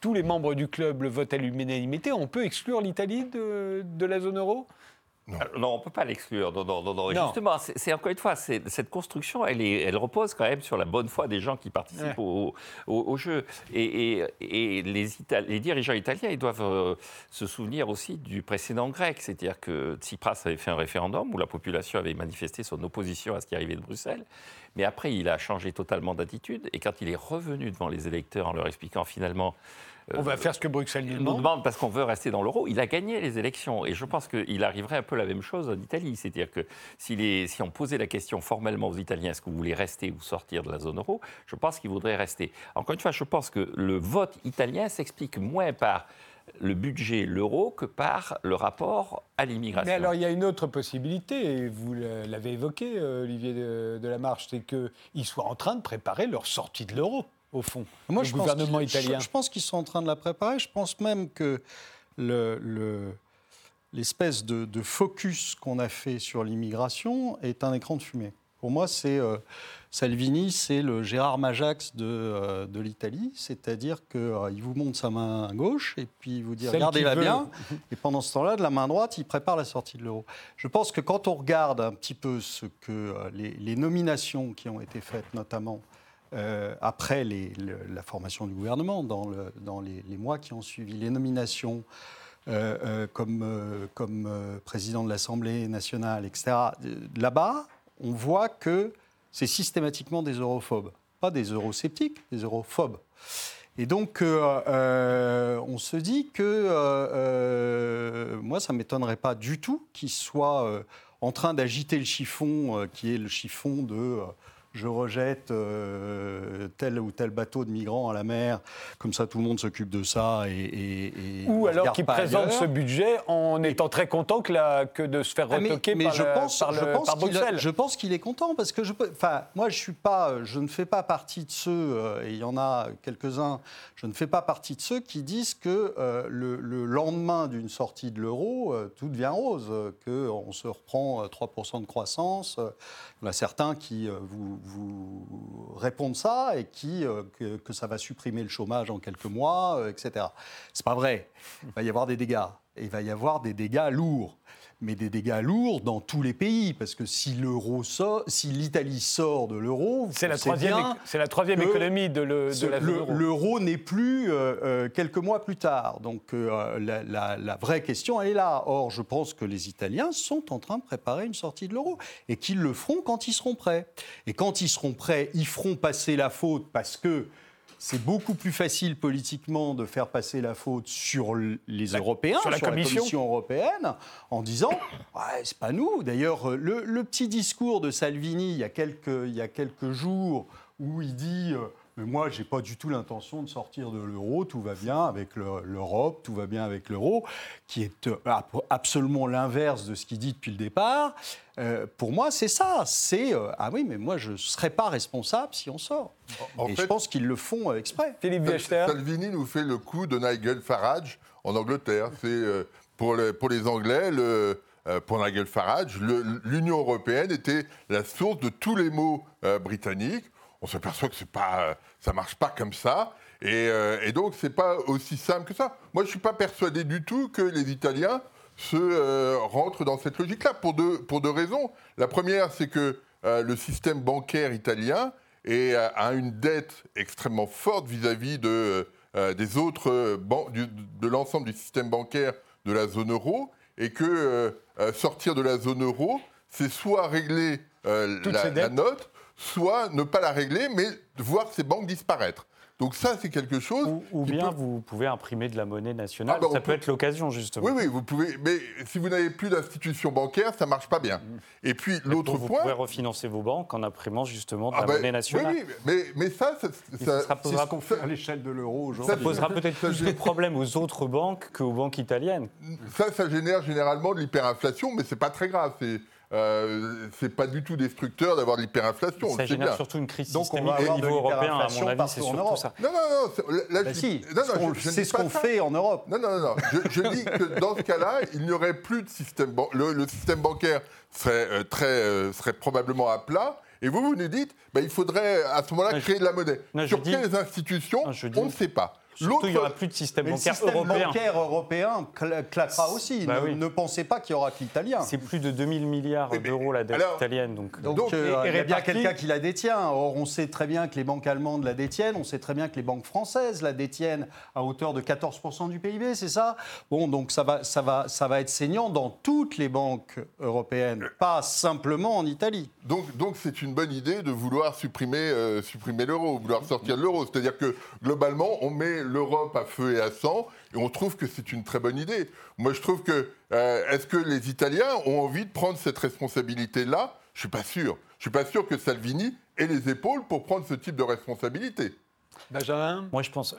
tous les membres du club le votent à l'unanimité, on peut exclure l'Italie de, de la zone euro? Alors, Non, on ne peut pas l'exclure. Non, non, non, non. Non. Justement, c'est c'est encore une fois, c'est- cette construction, elle, est, elle repose quand même sur la bonne foi des gens qui participent Ouais. au, au- au jeu. Et, et- et les, Ita- les dirigeants italiens, ils doivent euh, se souvenir aussi du précédent grec. C'est-à-dire que Tsipras avait fait un référendum où la population avait manifesté son opposition à ce qui arrivait de Bruxelles. Mais après, il a changé totalement d'attitude. Et quand il est revenu devant les électeurs en leur expliquant finalement On va faire ce que Bruxelles nous demande. demande parce qu'on veut rester dans l'euro. Il a gagné les élections et je pense qu'il arriverait un peu la même chose en Italie. C'est-à-dire que si, les- si on posait la question formellement aux Italiens, est-ce que vous voulez rester ou sortir de la zone euro, je pense qu'ils voudraient rester. Encore une fois, je pense que le vote italien s'explique moins par le budget, l'euro, que par le rapport à l'immigration. Mais alors, il y a une autre possibilité, et vous l'avez évoqué, euh, Olivier de, de la Marche, c'est qu'ils soient en train de préparer leur sortie de l'euro, au fond. Moi, le je pense gouvernement qu'ils- italien. Je, je pense qu'ils sont en train de la préparer. Je pense même que le- le- l'espèce de, de focus qu'on a fait sur l'immigration est un écran de fumée. Pour moi, c'est euh, Salvini, c'est le Gérard Majax de, euh, de l'Italie, c'est-à-dire qu'il vous montre sa main gauche et puis il vous dit regardez-la bien. <laughs> Et pendant ce temps-là, de la main droite, il prépare la sortie de l'euro. Je pense que quand on regarde un petit peu ce que euh, les, les nominations qui ont été faites, notamment euh, après la formation du gouvernement, dans, le- dans les, mois qui ont suivi, les nominations euh, euh, comme, président de l'Assemblée nationale, etc., là-bas, on voit que c'est systématiquement des europhobes. Pas des eurosceptiques, des europhobes. Et donc, on se dit que, moi, ça ne m'étonnerait pas du tout qu'ils soient en train d'agiter le chiffon, qui est le chiffon de je rejette euh, tel ou tel bateau de migrants à la mer, comme ça tout le monde s'occupe de ça. Et, et- et Ou alors présentent ailleurs. ce budget en étant très content que, la- que de se faire Ah, mais- retoquer mais par, je le- pense, par, je le- pense par qu'il a- Bruxelles. je pense qu'il est content parce que je, peux- enfin, moi je suis pas, je ne fais pas partie de ceux, euh, et il y en a quelques-uns, je ne fais pas partie de ceux qui disent que euh, le, le lendemain d'une sortie de l'euro, tout devient rose, euh, que on se reprend euh, 3% de croissance. il y en a certains qui vous, vous répondent ça et qui euh, que, que ça va supprimer le chômage en quelques mois, euh, etc. C'est pas vrai. Il va y avoir des dégâts. Et il va y avoir des dégâts lourds. Mais des dégâts lourds dans tous les pays, parce que si l'euro sort, si l'Italie sort de l'euro, C'est la troisième, c'est la troisième économie de, le, de la l'euro n'est plus euh, euh, quelques mois plus tard. Donc euh, la, la- la vraie question elle est là. Or, je pense que les Italiens sont en train de préparer une sortie de l'euro et qu'ils le feront quand ils seront prêts. Et quand ils seront prêts, ils feront passer la faute parce que c'est beaucoup plus facile politiquement de faire passer la faute sur les Européens, sur la Commission. européenne, en disant ouais, <coughs> c'est pas nous. D'ailleurs, le, le petit discours de Salvini il y a quelques, il y a quelques jours où il dit. Mais moi, j'ai pas du tout l'intention de sortir de l'euro. Tout va bien avec le- l'Europe, tout va bien avec l'euro, qui est euh, absolument l'inverse de ce qu'il dit depuis le départ. Euh, pour moi, c'est ça. C'est euh, ah oui, mais moi, je serais pas responsable si on sort. En Et fait- je pense qu'ils le font euh, exprès. Philippe. Salvini nous fait le coup de Nigel Farage en Angleterre. C'est euh, pour, les, pour les Anglais, le, euh, pour Nigel Farage, l'Union européenne était la source de tous les maux euh, britanniques. On s'aperçoit que c'est pas, euh, ça marche pas comme ça. Et, euh, et donc, c'est pas aussi simple que ça. Moi, je suis pas persuadé du tout que les Italiens se euh, rentrent dans cette logique-là pour deux, pour deux raisons. La première, c'est que euh, le système bancaire italien est, a une dette extrêmement forte vis-à-vis de, des autres du- de l'ensemble du système bancaire de la zone euro et que sortir de la zone euro, c'est soit régler la, note, soit ne pas la régler, mais voir ces banques disparaître. Donc ça, c'est quelque chose. Ou, bien peut- vous pouvez imprimer de la monnaie nationale. Ah bah, on ça peut peut- être l'occasion, justement. Oui, oui, vous pouvez. Mais si vous n'avez plus d'institution bancaire, ça marche pas bien. Et puis l'autre vous point. pouvez refinancer vos banques en imprimant justement de Ah la bah, monnaie nationale. Oui, oui, mais, mais ça, ça, C'est posera, ce qu'on fait à l'échelle de l'euro aujourd'hui. ça posera peut-être plus de problèmes aux autres banques qu'aux banques italiennes. ça, ça génère généralement de l'hyperinflation, mais c'est pas très grave. C'est euh, c'est pas du tout destructeur d'avoir de l'hyperinflation. on Ça génère bien. surtout une crise Donc, on systémique va au avoir de niveau européen, à mon avis, c'est en surtout ça. Non, non, non. Là, Bah je si, non, non, c'est ce qu'on fait en Europe. Non, non, non, non. Je, je dis que dans ce cas-là, il n'y aurait plus de système. ban- Le, le système bancaire serait, euh, très, euh, serait probablement à plat. Et vous, vous nous dites, bah, il faudrait à ce moment-là créer de la monnaie. Sur dis- quelles institutions Non, je dis- On ne sait pas. Surtout, il n'y aura plus de système Mais le bancaire système européen. bancaire européen cla- claquera aussi. Bah ne, oui. ne pensez pas qu'il y aura que l'italien. C'est plus de 2000 milliards d'euros la dette alors- italienne. Donc, Donc, Donc, euh, il y a bien quelqu'un qui la détient. Or, on sait très bien que les banques allemandes la détiennent, on sait très bien que les banques françaises la détiennent à hauteur de 14% du PIB, c'est ça? Bon, donc ça va, ça, va, ça va être saignant dans toutes les banques européennes, pas simplement en Italie. Donc, donc c'est une bonne idée de vouloir supprimer, euh, supprimer l'euro, vouloir sortir de l'euro. C'est-à-dire que globalement, on met l'Europe à feu et à sang et on trouve que c'est une très bonne idée. Moi, je trouve que euh, est-ce que les Italiens ont envie de prendre cette responsabilité-là? Je suis pas sûr. Je suis pas sûr que Salvini ait les épaules pour prendre ce type de responsabilité. Benjamin Moi, je pense,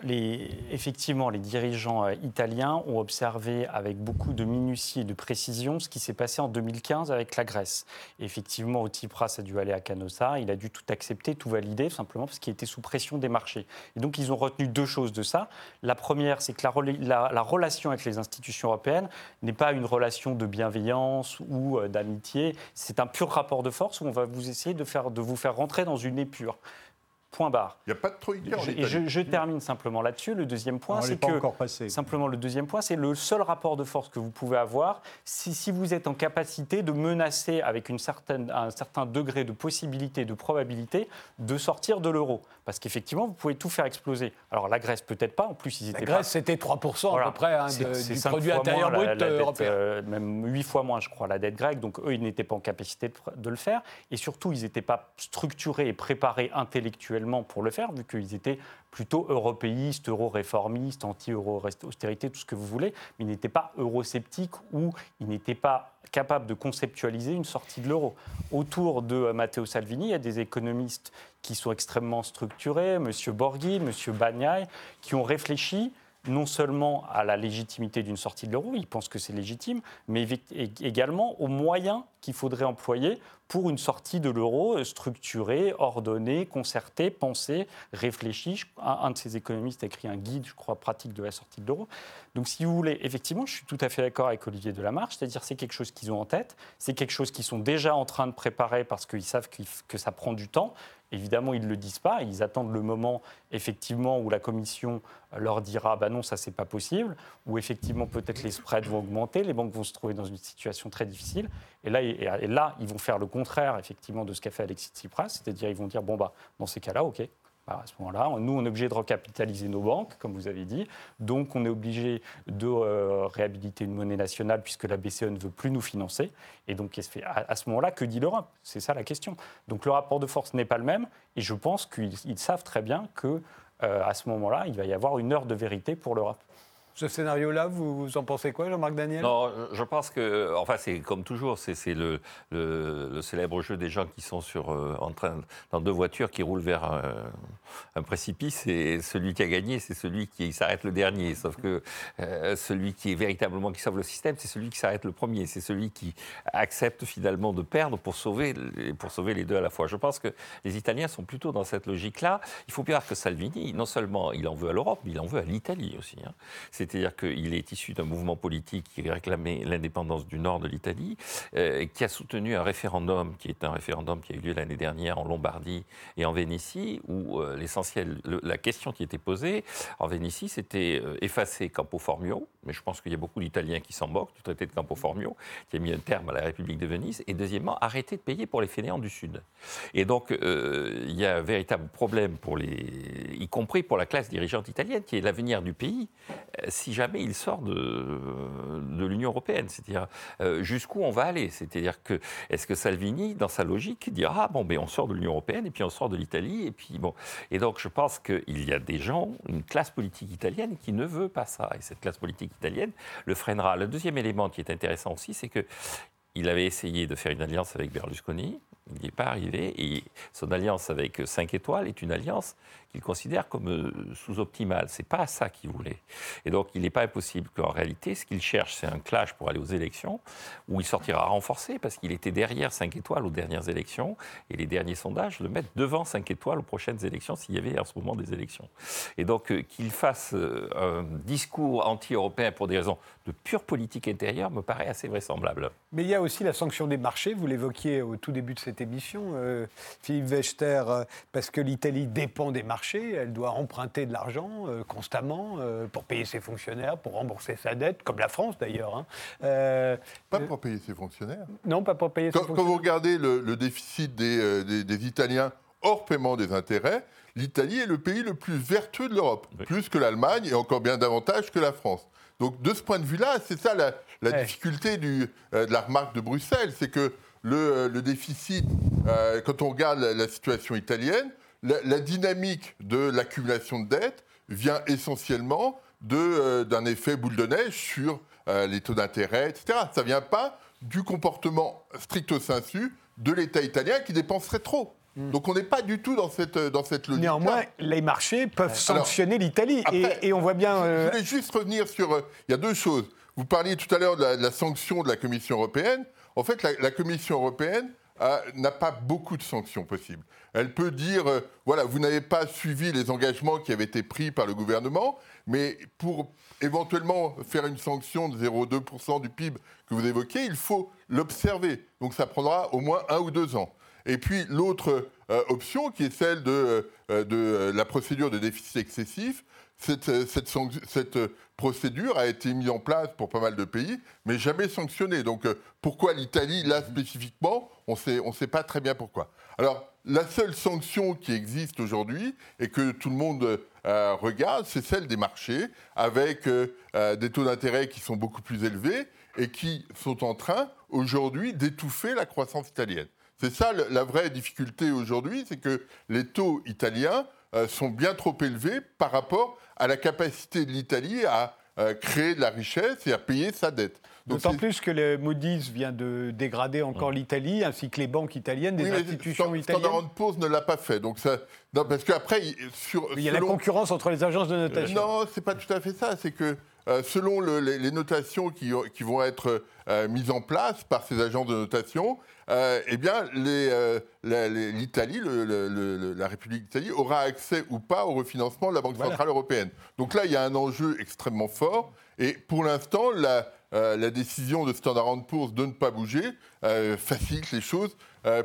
effectivement, les dirigeants euh, italiens ont observé avec beaucoup de minutie et de précision ce qui s'est passé en 2015 avec la Grèce. Et effectivement, Tsipras a dû aller à Canossa, il a dû tout accepter, tout valider, simplement parce qu'il était sous pression des marchés. Et donc, ils ont retenu deux choses de ça. La première, c'est que la, rela- la- la relation avec les institutions européennes n'est pas une relation de bienveillance ou euh, d'amitié, c'est un pur rapport de force où on va vous essayer de, de vous faire rentrer dans une épure. Point barre. Il n'y a pas de troïka en Je- Italie. et je, je termine simplement là-dessus. Le deuxième point, c'est pas que encore passé. simplement le deuxième point, c'est le seul rapport de force que vous pouvez avoir si, si vous êtes en capacité de menacer avec une certaine, un certain degré de possibilité, de probabilité, de sortir de l'euro. Parce qu'effectivement, vous pouvez tout faire exploser. Alors la Grèce peut-être pas. En plus, ils La étaient Grèce, pas. c'était 3% à Voilà. peu près hein, de- du produit intérieur brut la- la dette, européen. euh, même 8 fois moins, je crois, la dette grecque. Donc eux, ils n'étaient pas en capacité de, de le faire. Et surtout, ils n'étaient pas structurés et préparés intellectuellement pour le faire, vu qu'ils étaient plutôt européistes, euro-réformistes, anti-euro-austérité, tout ce que vous voulez. Mais ils n'étaient pas eurosceptiques ou ils n'étaient pas capables de conceptualiser une sortie de l'euro. Autour de euh, Matteo Salvini, il y a des économistes qui sont extrêmement structurés, M. Borghi, M. Bagnai, qui ont réfléchi non seulement à la légitimité d'une sortie de l'euro, ils pensent que c'est légitime, mais également aux moyens qu'il faudrait employer pour une sortie de l'euro structurée, ordonnée, concertée, pensée, réfléchie. Un, de ces économistes a écrit un guide, je crois, pratique de la sortie de l'euro. Donc, si vous voulez, effectivement, je suis tout à fait d'accord avec Olivier Delamarche, c'est-à-dire c'est quelque chose qu'ils ont en tête, c'est quelque chose qu'ils sont déjà en train de préparer parce qu'ils savent que ça prend du temps. Évidemment, ils ne le disent pas, ils attendent le moment, effectivement, où la Commission leur dira bah non, ça, c'est pas possible, où effectivement, peut-être les spreads vont augmenter, les banques vont se trouver dans une situation très difficile. Et là, ils vont faire le contraire, effectivement, de ce qu'a fait Alexis Tsipras, c'est-à-dire ils vont dire bon, bah, dans ces cas-là, OK. Bah, à ce moment-là, nous, on est obligé de recapitaliser nos banques, comme vous avez dit. Donc, on est obligé de euh, réhabiliter une monnaie nationale puisque la BCE ne veut plus nous financer. Et donc, à, ce moment-là, que dit l'Europe? C'est ça la question. Donc, le rapport de force n'est pas le même. Et je pense qu'ils ils savent très bien que euh, à ce moment-là, il va y avoir une heure de vérité pour l'Europe. Ce scénario-là, vous, en pensez quoi, Jean-Marc Daniel? Non, je- pense que, enfin, c'est comme toujours, c'est le, célèbre jeu des gens qui sont euh, en train, dans deux voitures qui roulent vers un, précipice, et celui qui a gagné, c'est celui qui s'arrête le dernier. Sauf que euh, celui qui est véritablement qui sauve le système, c'est celui qui s'arrête le premier. C'est celui qui accepte finalement de perdre pour sauver, pour sauver les deux à la fois. Je pense que les Italiens sont plutôt dans cette logique-là. Il faut bien voir que Salvini, non seulement il en veut à l'Europe, mais il en veut à l'Italie aussi. hein. C'est-à-dire qu'il est issu d'un mouvement politique qui réclamait l'indépendance du nord de l'Italie, euh, qui a soutenu un référendum, qui est un référendum qui a eu lieu l'année dernière en Lombardie et en Vénétie, où euh, l'essentiel, le- la question qui était posée en Vénétie, c'était euh, effacer Campo Formio, mais je pense qu'il y a beaucoup d'Italiens qui s'en du traité de Campo Formio, qui a mis un terme à la République de Venise, et deuxièmement, arrêter de payer pour les fainéants du Sud. Et donc, il y a un véritable problème pour les, y compris pour la classe dirigeante italienne, qui est l'avenir du pays, si jamais il sort de, de l'Union européenne. C'est-à-dire euh, jusqu'où on va aller? C'est-à-dire que est-ce que Salvini, dans sa logique, dira ah bon on sort de l'Union européenne et puis on sort de l'Italie et puis bon. Et donc je pense qu'il y a des gens, une classe politique italienne qui ne veut pas ça. Et cette classe politique italienne le freinera. Le deuxième élément qui est intéressant aussi, c'est que il avait essayé de faire une alliance avec Berlusconi, il n'y est pas arrivé, et son alliance avec 5 étoiles est une alliance qu'il considère comme euh, sous-optimale. C'est pas ça qu'il voulait. Et donc, il n'est pas impossible qu'en réalité, ce qu'il cherche, c'est un clash pour aller aux élections, où il sortira renforcé, parce qu'il était derrière 5 étoiles aux dernières élections, et les derniers sondages le mettent devant 5 étoiles aux prochaines élections, s'il y avait en ce moment des élections. Et donc, euh, qu'il fasse euh, un discours anti-européen pour des raisons de pure politique intérieure me paraît assez vraisemblable. Mais il y a aussi la sanction des marchés, vous l'évoquiez au tout début de cette émission, Philippe Wechter, parce que l'Italie dépend des marchés, elle doit emprunter de l'argent euh, constamment euh, pour payer ses fonctionnaires, pour rembourser sa dette, comme la France d'ailleurs. hein. Euh, Pas pour payer ses fonctionnaires. non, pas pour payer ses Quand, quand fonctionnaires. vous regardez le, le déficit des, euh, des- des Italiens hors paiement des intérêts, l'Italie est le pays le plus vertueux de l'Europe, plus que l'Allemagne et encore bien davantage que la France. Donc de ce point de vue-là, c'est ça la, la Ouais. difficulté du, euh, de la remarque de Bruxelles, c'est que le, euh, le déficit, euh, quand on regarde la, la situation italienne, la, la dynamique de l'accumulation de dettes vient essentiellement euh, d'un effet boule de neige sur euh, les taux d'intérêt, etc. Ça ne vient pas du comportement stricto sensu de l'État italien qui dépenserait trop. Donc on n'est pas du tout dans cette, euh, dans cette logique. Néanmoins, les marchés peuvent sanctionner l'Italie. Et, on voit bien. Je voulais juste revenir sur. Il y a deux choses. Vous parliez tout à l'heure de, la- de la sanction de la Commission européenne. En fait, la, la Commission européenne n'a pas beaucoup de sanctions possibles. Elle peut dire euh, voilà, vous n'avez pas suivi les engagements qui avaient été pris par le gouvernement, mais pour éventuellement faire une sanction de 0,2% du PIB que vous évoquez, il faut l'observer. Donc ça prendra au moins un ou deux ans. Et puis l'autre euh, option, qui est celle de, euh, de la procédure de déficit excessif, cette, procédure a été mise en place pour pas mal de pays, mais jamais sanctionnée. Donc euh, pourquoi l'Italie, là spécifiquement, on sait, ne sait pas très bien pourquoi. Alors la seule sanction qui existe aujourd'hui et que tout le monde euh, regarde, c'est celle des marchés, avec euh, des taux d'intérêt qui sont beaucoup plus élevés et qui sont en train aujourd'hui d'étouffer la croissance italienne. C'est ça la vraie difficulté aujourd'hui, c'est que les taux italiens sont bien trop élevés par rapport à la capacité de l'Italie à euh, créer de la richesse et à payer sa dette. D'autant plus que le Moody's vient de dégrader encore l'Italie, ainsi que les banques italiennes, des Oui, mais institutions Stand- italiennes. Standard Poor's ne l'a pas fait. Donc ça, non, parce qu'après, il- sur, Il y a la concurrence entre les agences de notation. Non, c'est pas tout à fait ça. C'est que euh, selon le- les, les notations qui, qui vont être euh, mises en place par ces agences de notation, euh, eh bien, l'Italie, la République d'Italie, aura accès ou pas au refinancement de la Banque Voilà. centrale européenne. Donc là, il y a un enjeu extrêmement fort. Et pour l'instant, la, la décision de Standard Poor's de ne pas bouger facilite les choses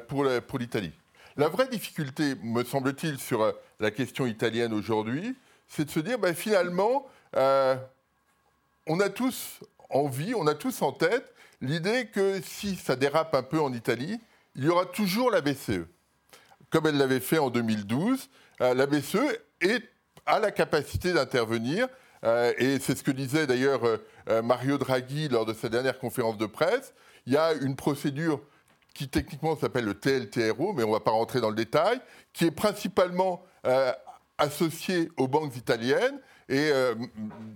pour l'Italie. La vraie difficulté, me semble-t-il, sur la question italienne aujourd'hui, c'est de se dire, ben, finalement, on a tous envie, on a tous en tête l'idée que si ça dérape un peu en Italie, il y aura toujours la BCE. Comme elle l'avait fait en 2012, euh, la BCE a la capacité d'intervenir, euh, et c'est ce que disait d'ailleurs euh, Mario Draghi lors de sa dernière conférence de presse. Il y a une procédure qui techniquement s'appelle le TLTRO, mais on ne va pas rentrer dans le détail, qui est principalement euh, associé aux banques italiennes. Et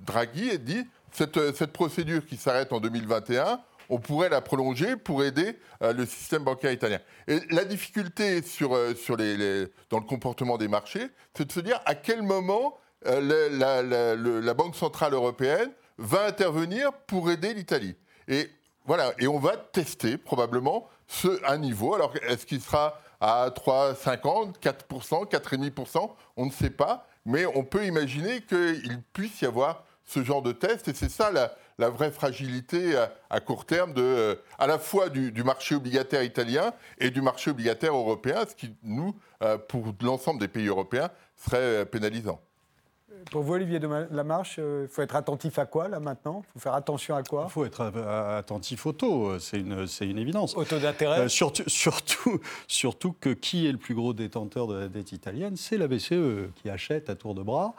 Draghi a dit cette, cette procédure qui s'arrête en 2021, on pourrait la prolonger pour aider euh, le système bancaire italien. Et la difficulté euh, dans le comportement des marchés, c'est de se dire à quel moment euh, la, la Banque Centrale Européenne va intervenir pour aider l'Italie. Et voilà, et on va tester probablement ce, un niveau. Alors, est-ce qu'il sera à 3,50, 4%, 4,5% On ne sait pas, mais on peut imaginer qu'il puisse y avoir ce genre de test, et c'est ça la, vraie fragilité à, à court terme euh, à la fois du, marché obligataire italien et du marché obligataire européen, ce qui, nous, euh, pour l'ensemble des pays européens, serait euh, pénalisant. Pour vous, Olivier de Lamarche, il faut être attentif à quoi, là, maintenant? Il faut faire attention à quoi? Il faut être euh, attentif au taux, c'est une, c'est une évidence. Au taux d'intérêt? Euh, surtout, surtout, surtout que qui est le plus gros détenteur de la dette italienne? C'est la BCE qui achète à tour de bras,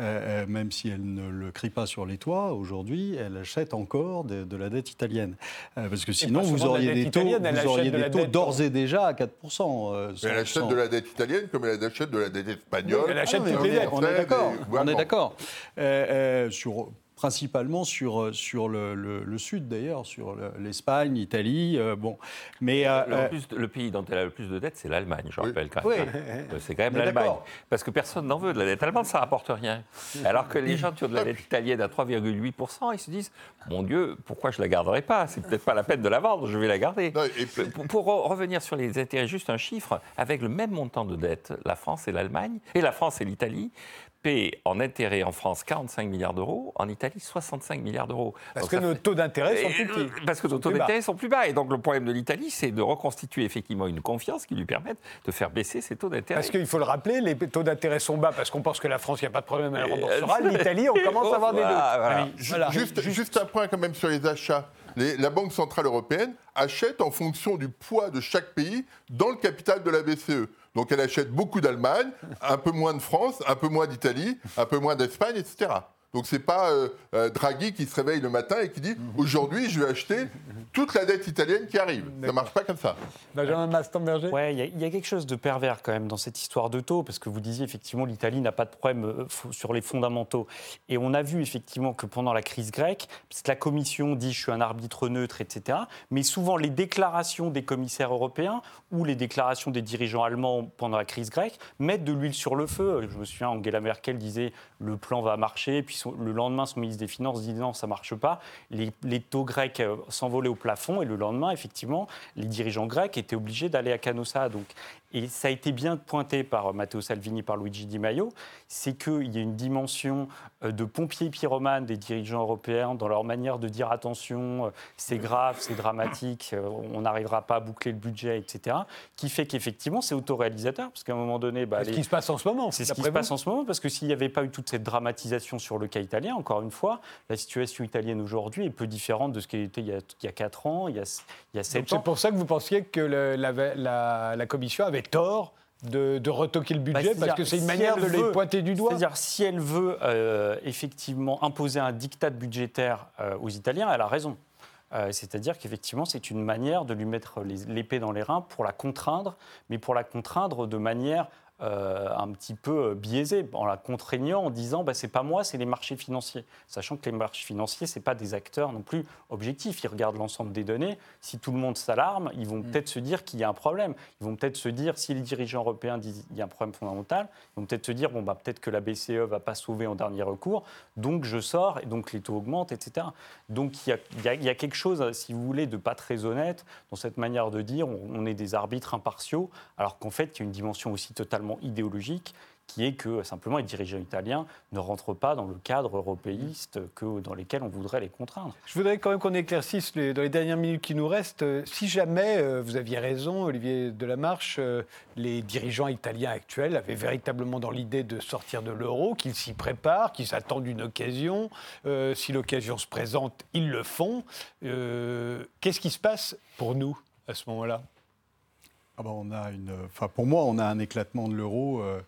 Euh, euh, même si elle ne le crie pas sur les toits aujourd'hui, elle achète encore de, de la dette italienne. Euh, parce que sinon, vous la auriez des taux, vous auriez de la des taux dette- d'ores et déjà à 4%. euh, Mais sans- elle achète de la dette italienne comme elle achète de la dette espagnole. Oui, elle achète Ah, mais toutes les dettes. On est d'accord. On est d'accord. Euh, euh, sur principalement sur, euh, sur le, le- le sud d'ailleurs, sur le- l'Espagne, l'Italie. euh, bon, mais euh, Le, plus- le pays dont elle a le plus de dettes, c'est l'Allemagne, je Oui. rappelle quand même. C'est quand même l'Allemagne. Parce que personne n'en veut de la dette allemande, ça rapporte rien. Alors que les gens qui ont de la dette italienne à 3,8%, ils se disent Mon Dieu, pourquoi je la garderai pas? C'est peut-être pas la peine de la vendre, je vais la garder. Non, et puis- Pour, pour re- revenir sur les intérêts, juste un chiffre, avec le même montant de dette, la France et l'Allemagne, et la France et l'Italie, paient en intérêt en France 45 milliards d'euros, en Italie 65 milliards d'euros. Parce Donc que nos fait- taux d'intérêt sont plus petits. euh, Parce que nos taux d'intérêt sont plus bas. Et donc le problème de l'Italie, c'est de reconstituer effectivement une confiance qui lui permette de faire baisser ses taux d'intérêt. Parce qu'il faut le rappeler, les taux d'intérêt sont bas parce qu'on pense que la France, il n'y a pas de problème, elle Euh, remboursera. <laughs> L'Italie, on commence à avoir des doutes. Voilà, voilà. Allez, voilà. Juste, juste un point quand même sur les achats. Les- la Banque Centrale Européenne achète en fonction du poids de chaque pays dans le capital de la BCE. Donc elle achète beaucoup d'Allemagne, un peu moins de France, un peu moins d'Italie, un peu moins d'Espagne, etc. Donc c'est pas euh, euh, Draghi qui se réveille le matin et qui dit aujourd'hui je vais acheter toute la dette italienne qui arrive. Ça marche pas comme ça. Benjamin Maston-Berger Ouais, il y y, a quelque chose de pervers quand même dans cette histoire de taux, parce que vous disiez effectivement l'Italie n'a pas de problème euh, sur les fondamentaux. Et on a vu effectivement que pendant la crise grecque, parce que la Commission dit je suis un arbitre neutre, etc. Mais souvent les déclarations des commissaires européens ou les déclarations des dirigeants allemands pendant la crise grecque mettent de l'huile sur le feu. Je me souviens, Angela Merkel disait le plan va marcher, puis le lendemain son ministre des Finances dit non, ça marche pas. Les, les taux grecs euh, s'envolaient au plafond et le lendemain, effectivement, les dirigeants grecs étaient obligés d'aller à Canossa. Donc, et ça a été bien pointé par Matteo Salvini, par Luigi Di Maio, c'est qu'il y a une dimension euh, de pompiers pyromanes des dirigeants européens dans leur manière de dire attention, euh, c'est grave, c'est dramatique, euh, on n'arrivera pas à boucler le budget, etc., qui fait qu'effectivement c'est autoréalisateur, parce qu'à un moment donné, bah, C'est ce qui se passe en ce moment. c'est ce qui se passe en ce moment, parce que s'il n'y avait pas eu toute cette dramatisation sur le cas italien, encore une fois, la situation italienne aujourd'hui est peu différente de ce qu'elle était il y a, il y a 4 ans, il y a, il y a 7 Donc, C'est ans. pour ça que vous pensiez que le- la, la- la Commission avait tort de, de retoquer le Bah, budget parce c'est-à-dire, que c'est une si manière de les pointer du doigt. C'est-à-dire, si elle veut euh, effectivement imposer un diktat budgétaire euh, aux Italiens, elle a raison. Euh, C'est-à-dire qu'effectivement, c'est une manière de lui mettre l'épée dans les reins pour la contraindre, mais pour la contraindre de manière euh, un petit peu euh, biaisée, en la contraignant, en disant bah, c'est pas moi, c'est les marchés financiers. Sachant que les marchés financiers, c'est pas des acteurs non plus objectifs. Ils regardent l'ensemble des données. Si tout le monde s'alarme, ils vont peut-être se dire qu'il y a un problème. Ils vont peut-être se dire, si les dirigeants européens disent qu'il y a un problème fondamental, ils vont peut-être se dire bon, bah, peut-être que la BCE va pas sauver en dernier recours, donc je sors, et donc les taux augmentent, etc. Donc il y a, il y a- il y a quelque chose, si vous voulez, de pas très honnête dans cette manière de dire on, on est des arbitres impartiaux, alors qu'en fait, il y a une dimension aussi totalement idéologique qui est que simplement les dirigeants italiens ne rentrent pas dans le cadre européiste que, dans lesquels on voudrait les contraindre. Je voudrais quand même qu'on éclaircisse dans les dernières minutes qui nous restent. euh, si jamais, euh, vous aviez raison, Olivier Delamarche, euh, les dirigeants italiens actuels avaient véritablement dans l'idée de sortir de l'euro, qu'ils s'y préparent, qu'ils attendent une occasion. euh, si l'occasion se présente, ils le font. Qu'est-ce qui se passe pour nous à ce moment-là? Ah ben, on a une, enfin, pour moi, on a un éclatement de l'euro euh,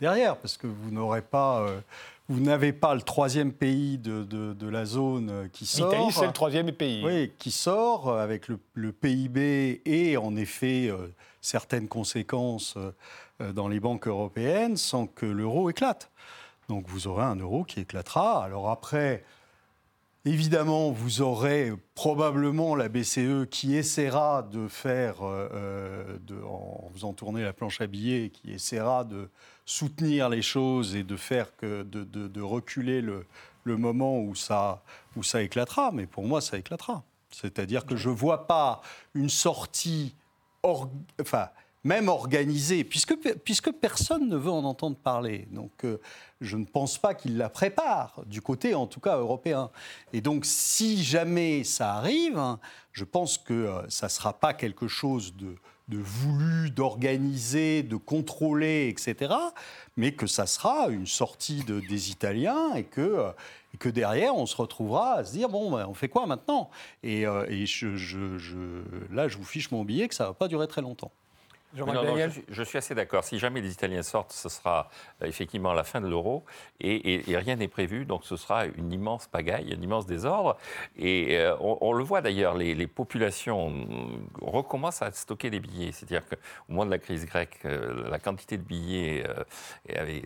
derrière, parce que vous n'aurez pas, euh, vous n'avez pas le troisième pays de, de, la zone qui sort. L'Italie, c'est le troisième pays. Oui, qui sort avec le, PIB et en effet certaines conséquences dans les banques européennes sans que l'euro éclate. Donc vous aurez un euro qui éclatera. Alors après, Évidemment, vous aurez probablement la BCE qui essaiera de faire, euh, en faisant tourner la planche à billets, qui essaiera de soutenir les choses et de faire que, de, reculer le, moment où ça, où ça éclatera. Mais pour moi, ça éclatera. C'est-à-dire que je ne vois pas une sortie, enfin, même organisée, puisque, puisque personne ne veut en entendre parler. Donc euh, je ne pense pas qu'il la prépare, du côté en tout cas européen. Et donc si jamais ça arrive, je pense que euh, ça ne sera pas quelque chose de, voulu, d'organisé, de contrôlé, etc., mais que ça sera une sortie de, des Italiens et que, euh, et que derrière, on se retrouvera à se dire, bon, ben, on fait quoi maintenant? Et, et je, je, là, je vous fiche mon billet que ça ne va pas durer très longtemps je, suis, assez d'accord. Si jamais les Italiens sortent, ce sera euh, effectivement la fin de l'euro et, rien n'est prévu. Donc ce sera une immense pagaille, un immense désordre. Et euh, on, le voit d'ailleurs, les, populations recommencent à stocker des billets. C'est-à-dire qu'au moment de la crise grecque, euh, la quantité de billets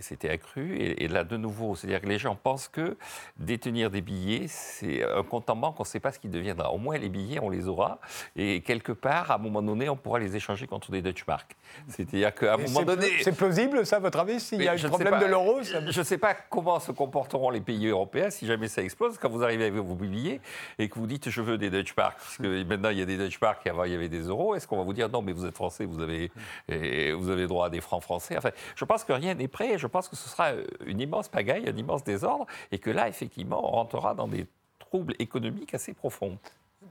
s'était accrue. Et, et, là, de nouveau, c'est-à-dire que les gens pensent que détenir des billets, c'est un compte en banque, on ne sait pas ce qui deviendra. Au moins, les billets, on les aura. Et quelque part, à un moment donné, on pourra les échanger contre des C'est-à-dire qu'à un moment donné. C'est plausible, ça, votre avis S'il y a un problème de l'euro Je ne sais pas comment se comporteront les pays européens si jamais ça explose. Quand vous arrivez avec vos billets et que vous dites je veux des Dutch Park, parce que maintenant il y a des Dutch Park et avant il y avait des euros, est-ce qu'on va vous dire non, mais vous êtes français, vous avez, vous avez droit à des francs français Enfin, je pense que rien n'est prêt. Je pense que ce sera une immense pagaille, un immense désordre et que là, effectivement, on rentrera dans des troubles économiques assez profonds.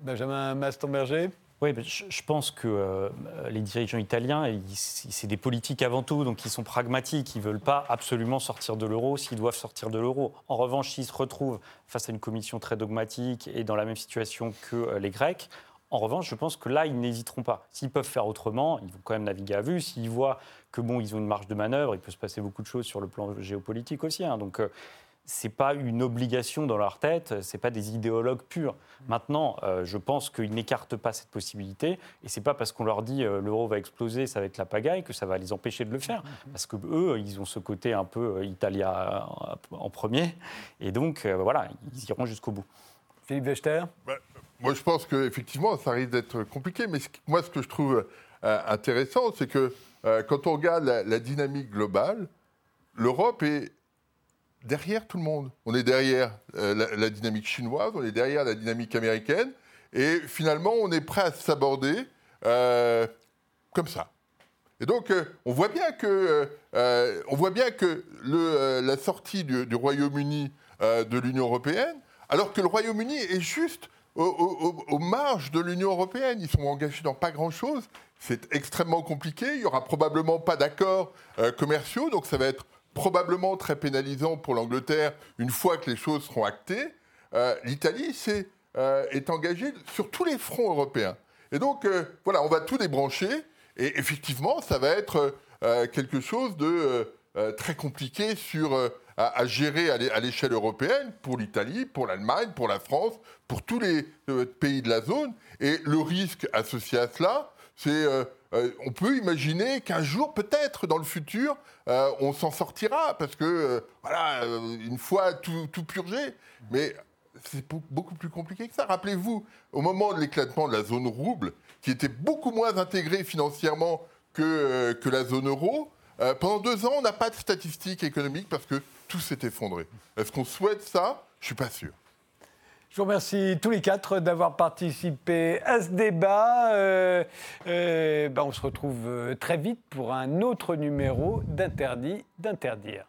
Benjamin Maston-Berger oui, je pense que euh, les dirigeants italiens, c'est des politiques avant tout, donc ils sont pragmatiques, ils ne veulent pas absolument sortir de l'euro s'ils doivent sortir de l'euro. En revanche, s'ils se retrouvent face à une commission très dogmatique et dans la même situation que euh, les Grecs, en revanche, je pense que là, ils n'hésiteront pas. S'ils peuvent faire autrement, ils vont quand même naviguer à vue. S'ils voient que bon, ils ont une marge de manœuvre, il peut se passer beaucoup de choses sur le plan géopolitique aussi. Hein. donc, euh, c'est pas une obligation dans leur tête, c'est pas des idéologues purs. Maintenant, euh, je pense qu'ils n'écartent pas cette possibilité, et c'est pas parce qu'on leur dit euh, l'euro va exploser, ça va être la pagaille, que ça va les empêcher de le faire, parce que eux, ils ont ce côté un peu euh, italien en premier, et donc voilà, ils iront jusqu'au bout. Philippe Wechter bah, Moi, je pense qu'effectivement, ça risque d'être compliqué, mais moi, ce que je trouve intéressant, c'est que quand on regarde la dynamique globale, l'Europe est derrière tout le monde. On est derrière euh, la, dynamique chinoise, on est derrière la dynamique américaine, et finalement, on est prêt à s'aborder euh, comme ça. Et donc, euh, on voit bien que, on voit bien que la sortie du, Royaume-Uni de l'Union européenne, alors que le Royaume-Uni est juste aux, marges de l'Union européenne, ils sont engagés dans pas grand-chose. C'est extrêmement compliqué. Il y aura probablement pas d'accords commerciaux, donc ça va être probablement très pénalisant pour l'Angleterre une fois que les choses seront actées, euh, l'Italie euh, est engagée sur tous les fronts europééens. Et donc, euh, voilà, on va tout débrancher. Et effectivement, ça va être quelque chose de très compliqué sur, à, gérer à l'échelle européenne pour l'Italie, pour l'Allemagne, pour la France, pour tous les pays de la zone. Et le risque associé à cela, c'est euh, on peut imaginer qu'un jour, peut-être dans le futur, euh, on s'en sortira, parce que, euh, voilà, une fois tout, purgé. Mais c'est beaucoup plus compliqué que ça. Rappelez-vous, au moment de l'éclatement de la zone rouble, qui était beaucoup moins intégrée financièrement que, que la zone euro, pendant deux ans, on n'a pas de statistiques économiques parce que tout s'est effondré. Est-ce qu'on souhaite ça? Je ne suis pas sûr. Je vous remercie tous les quatre d'avoir participé à ce débat. Euh, euh, ben, on se retrouve euh, très vite pour un autre numéro d'Interdit d'interdire.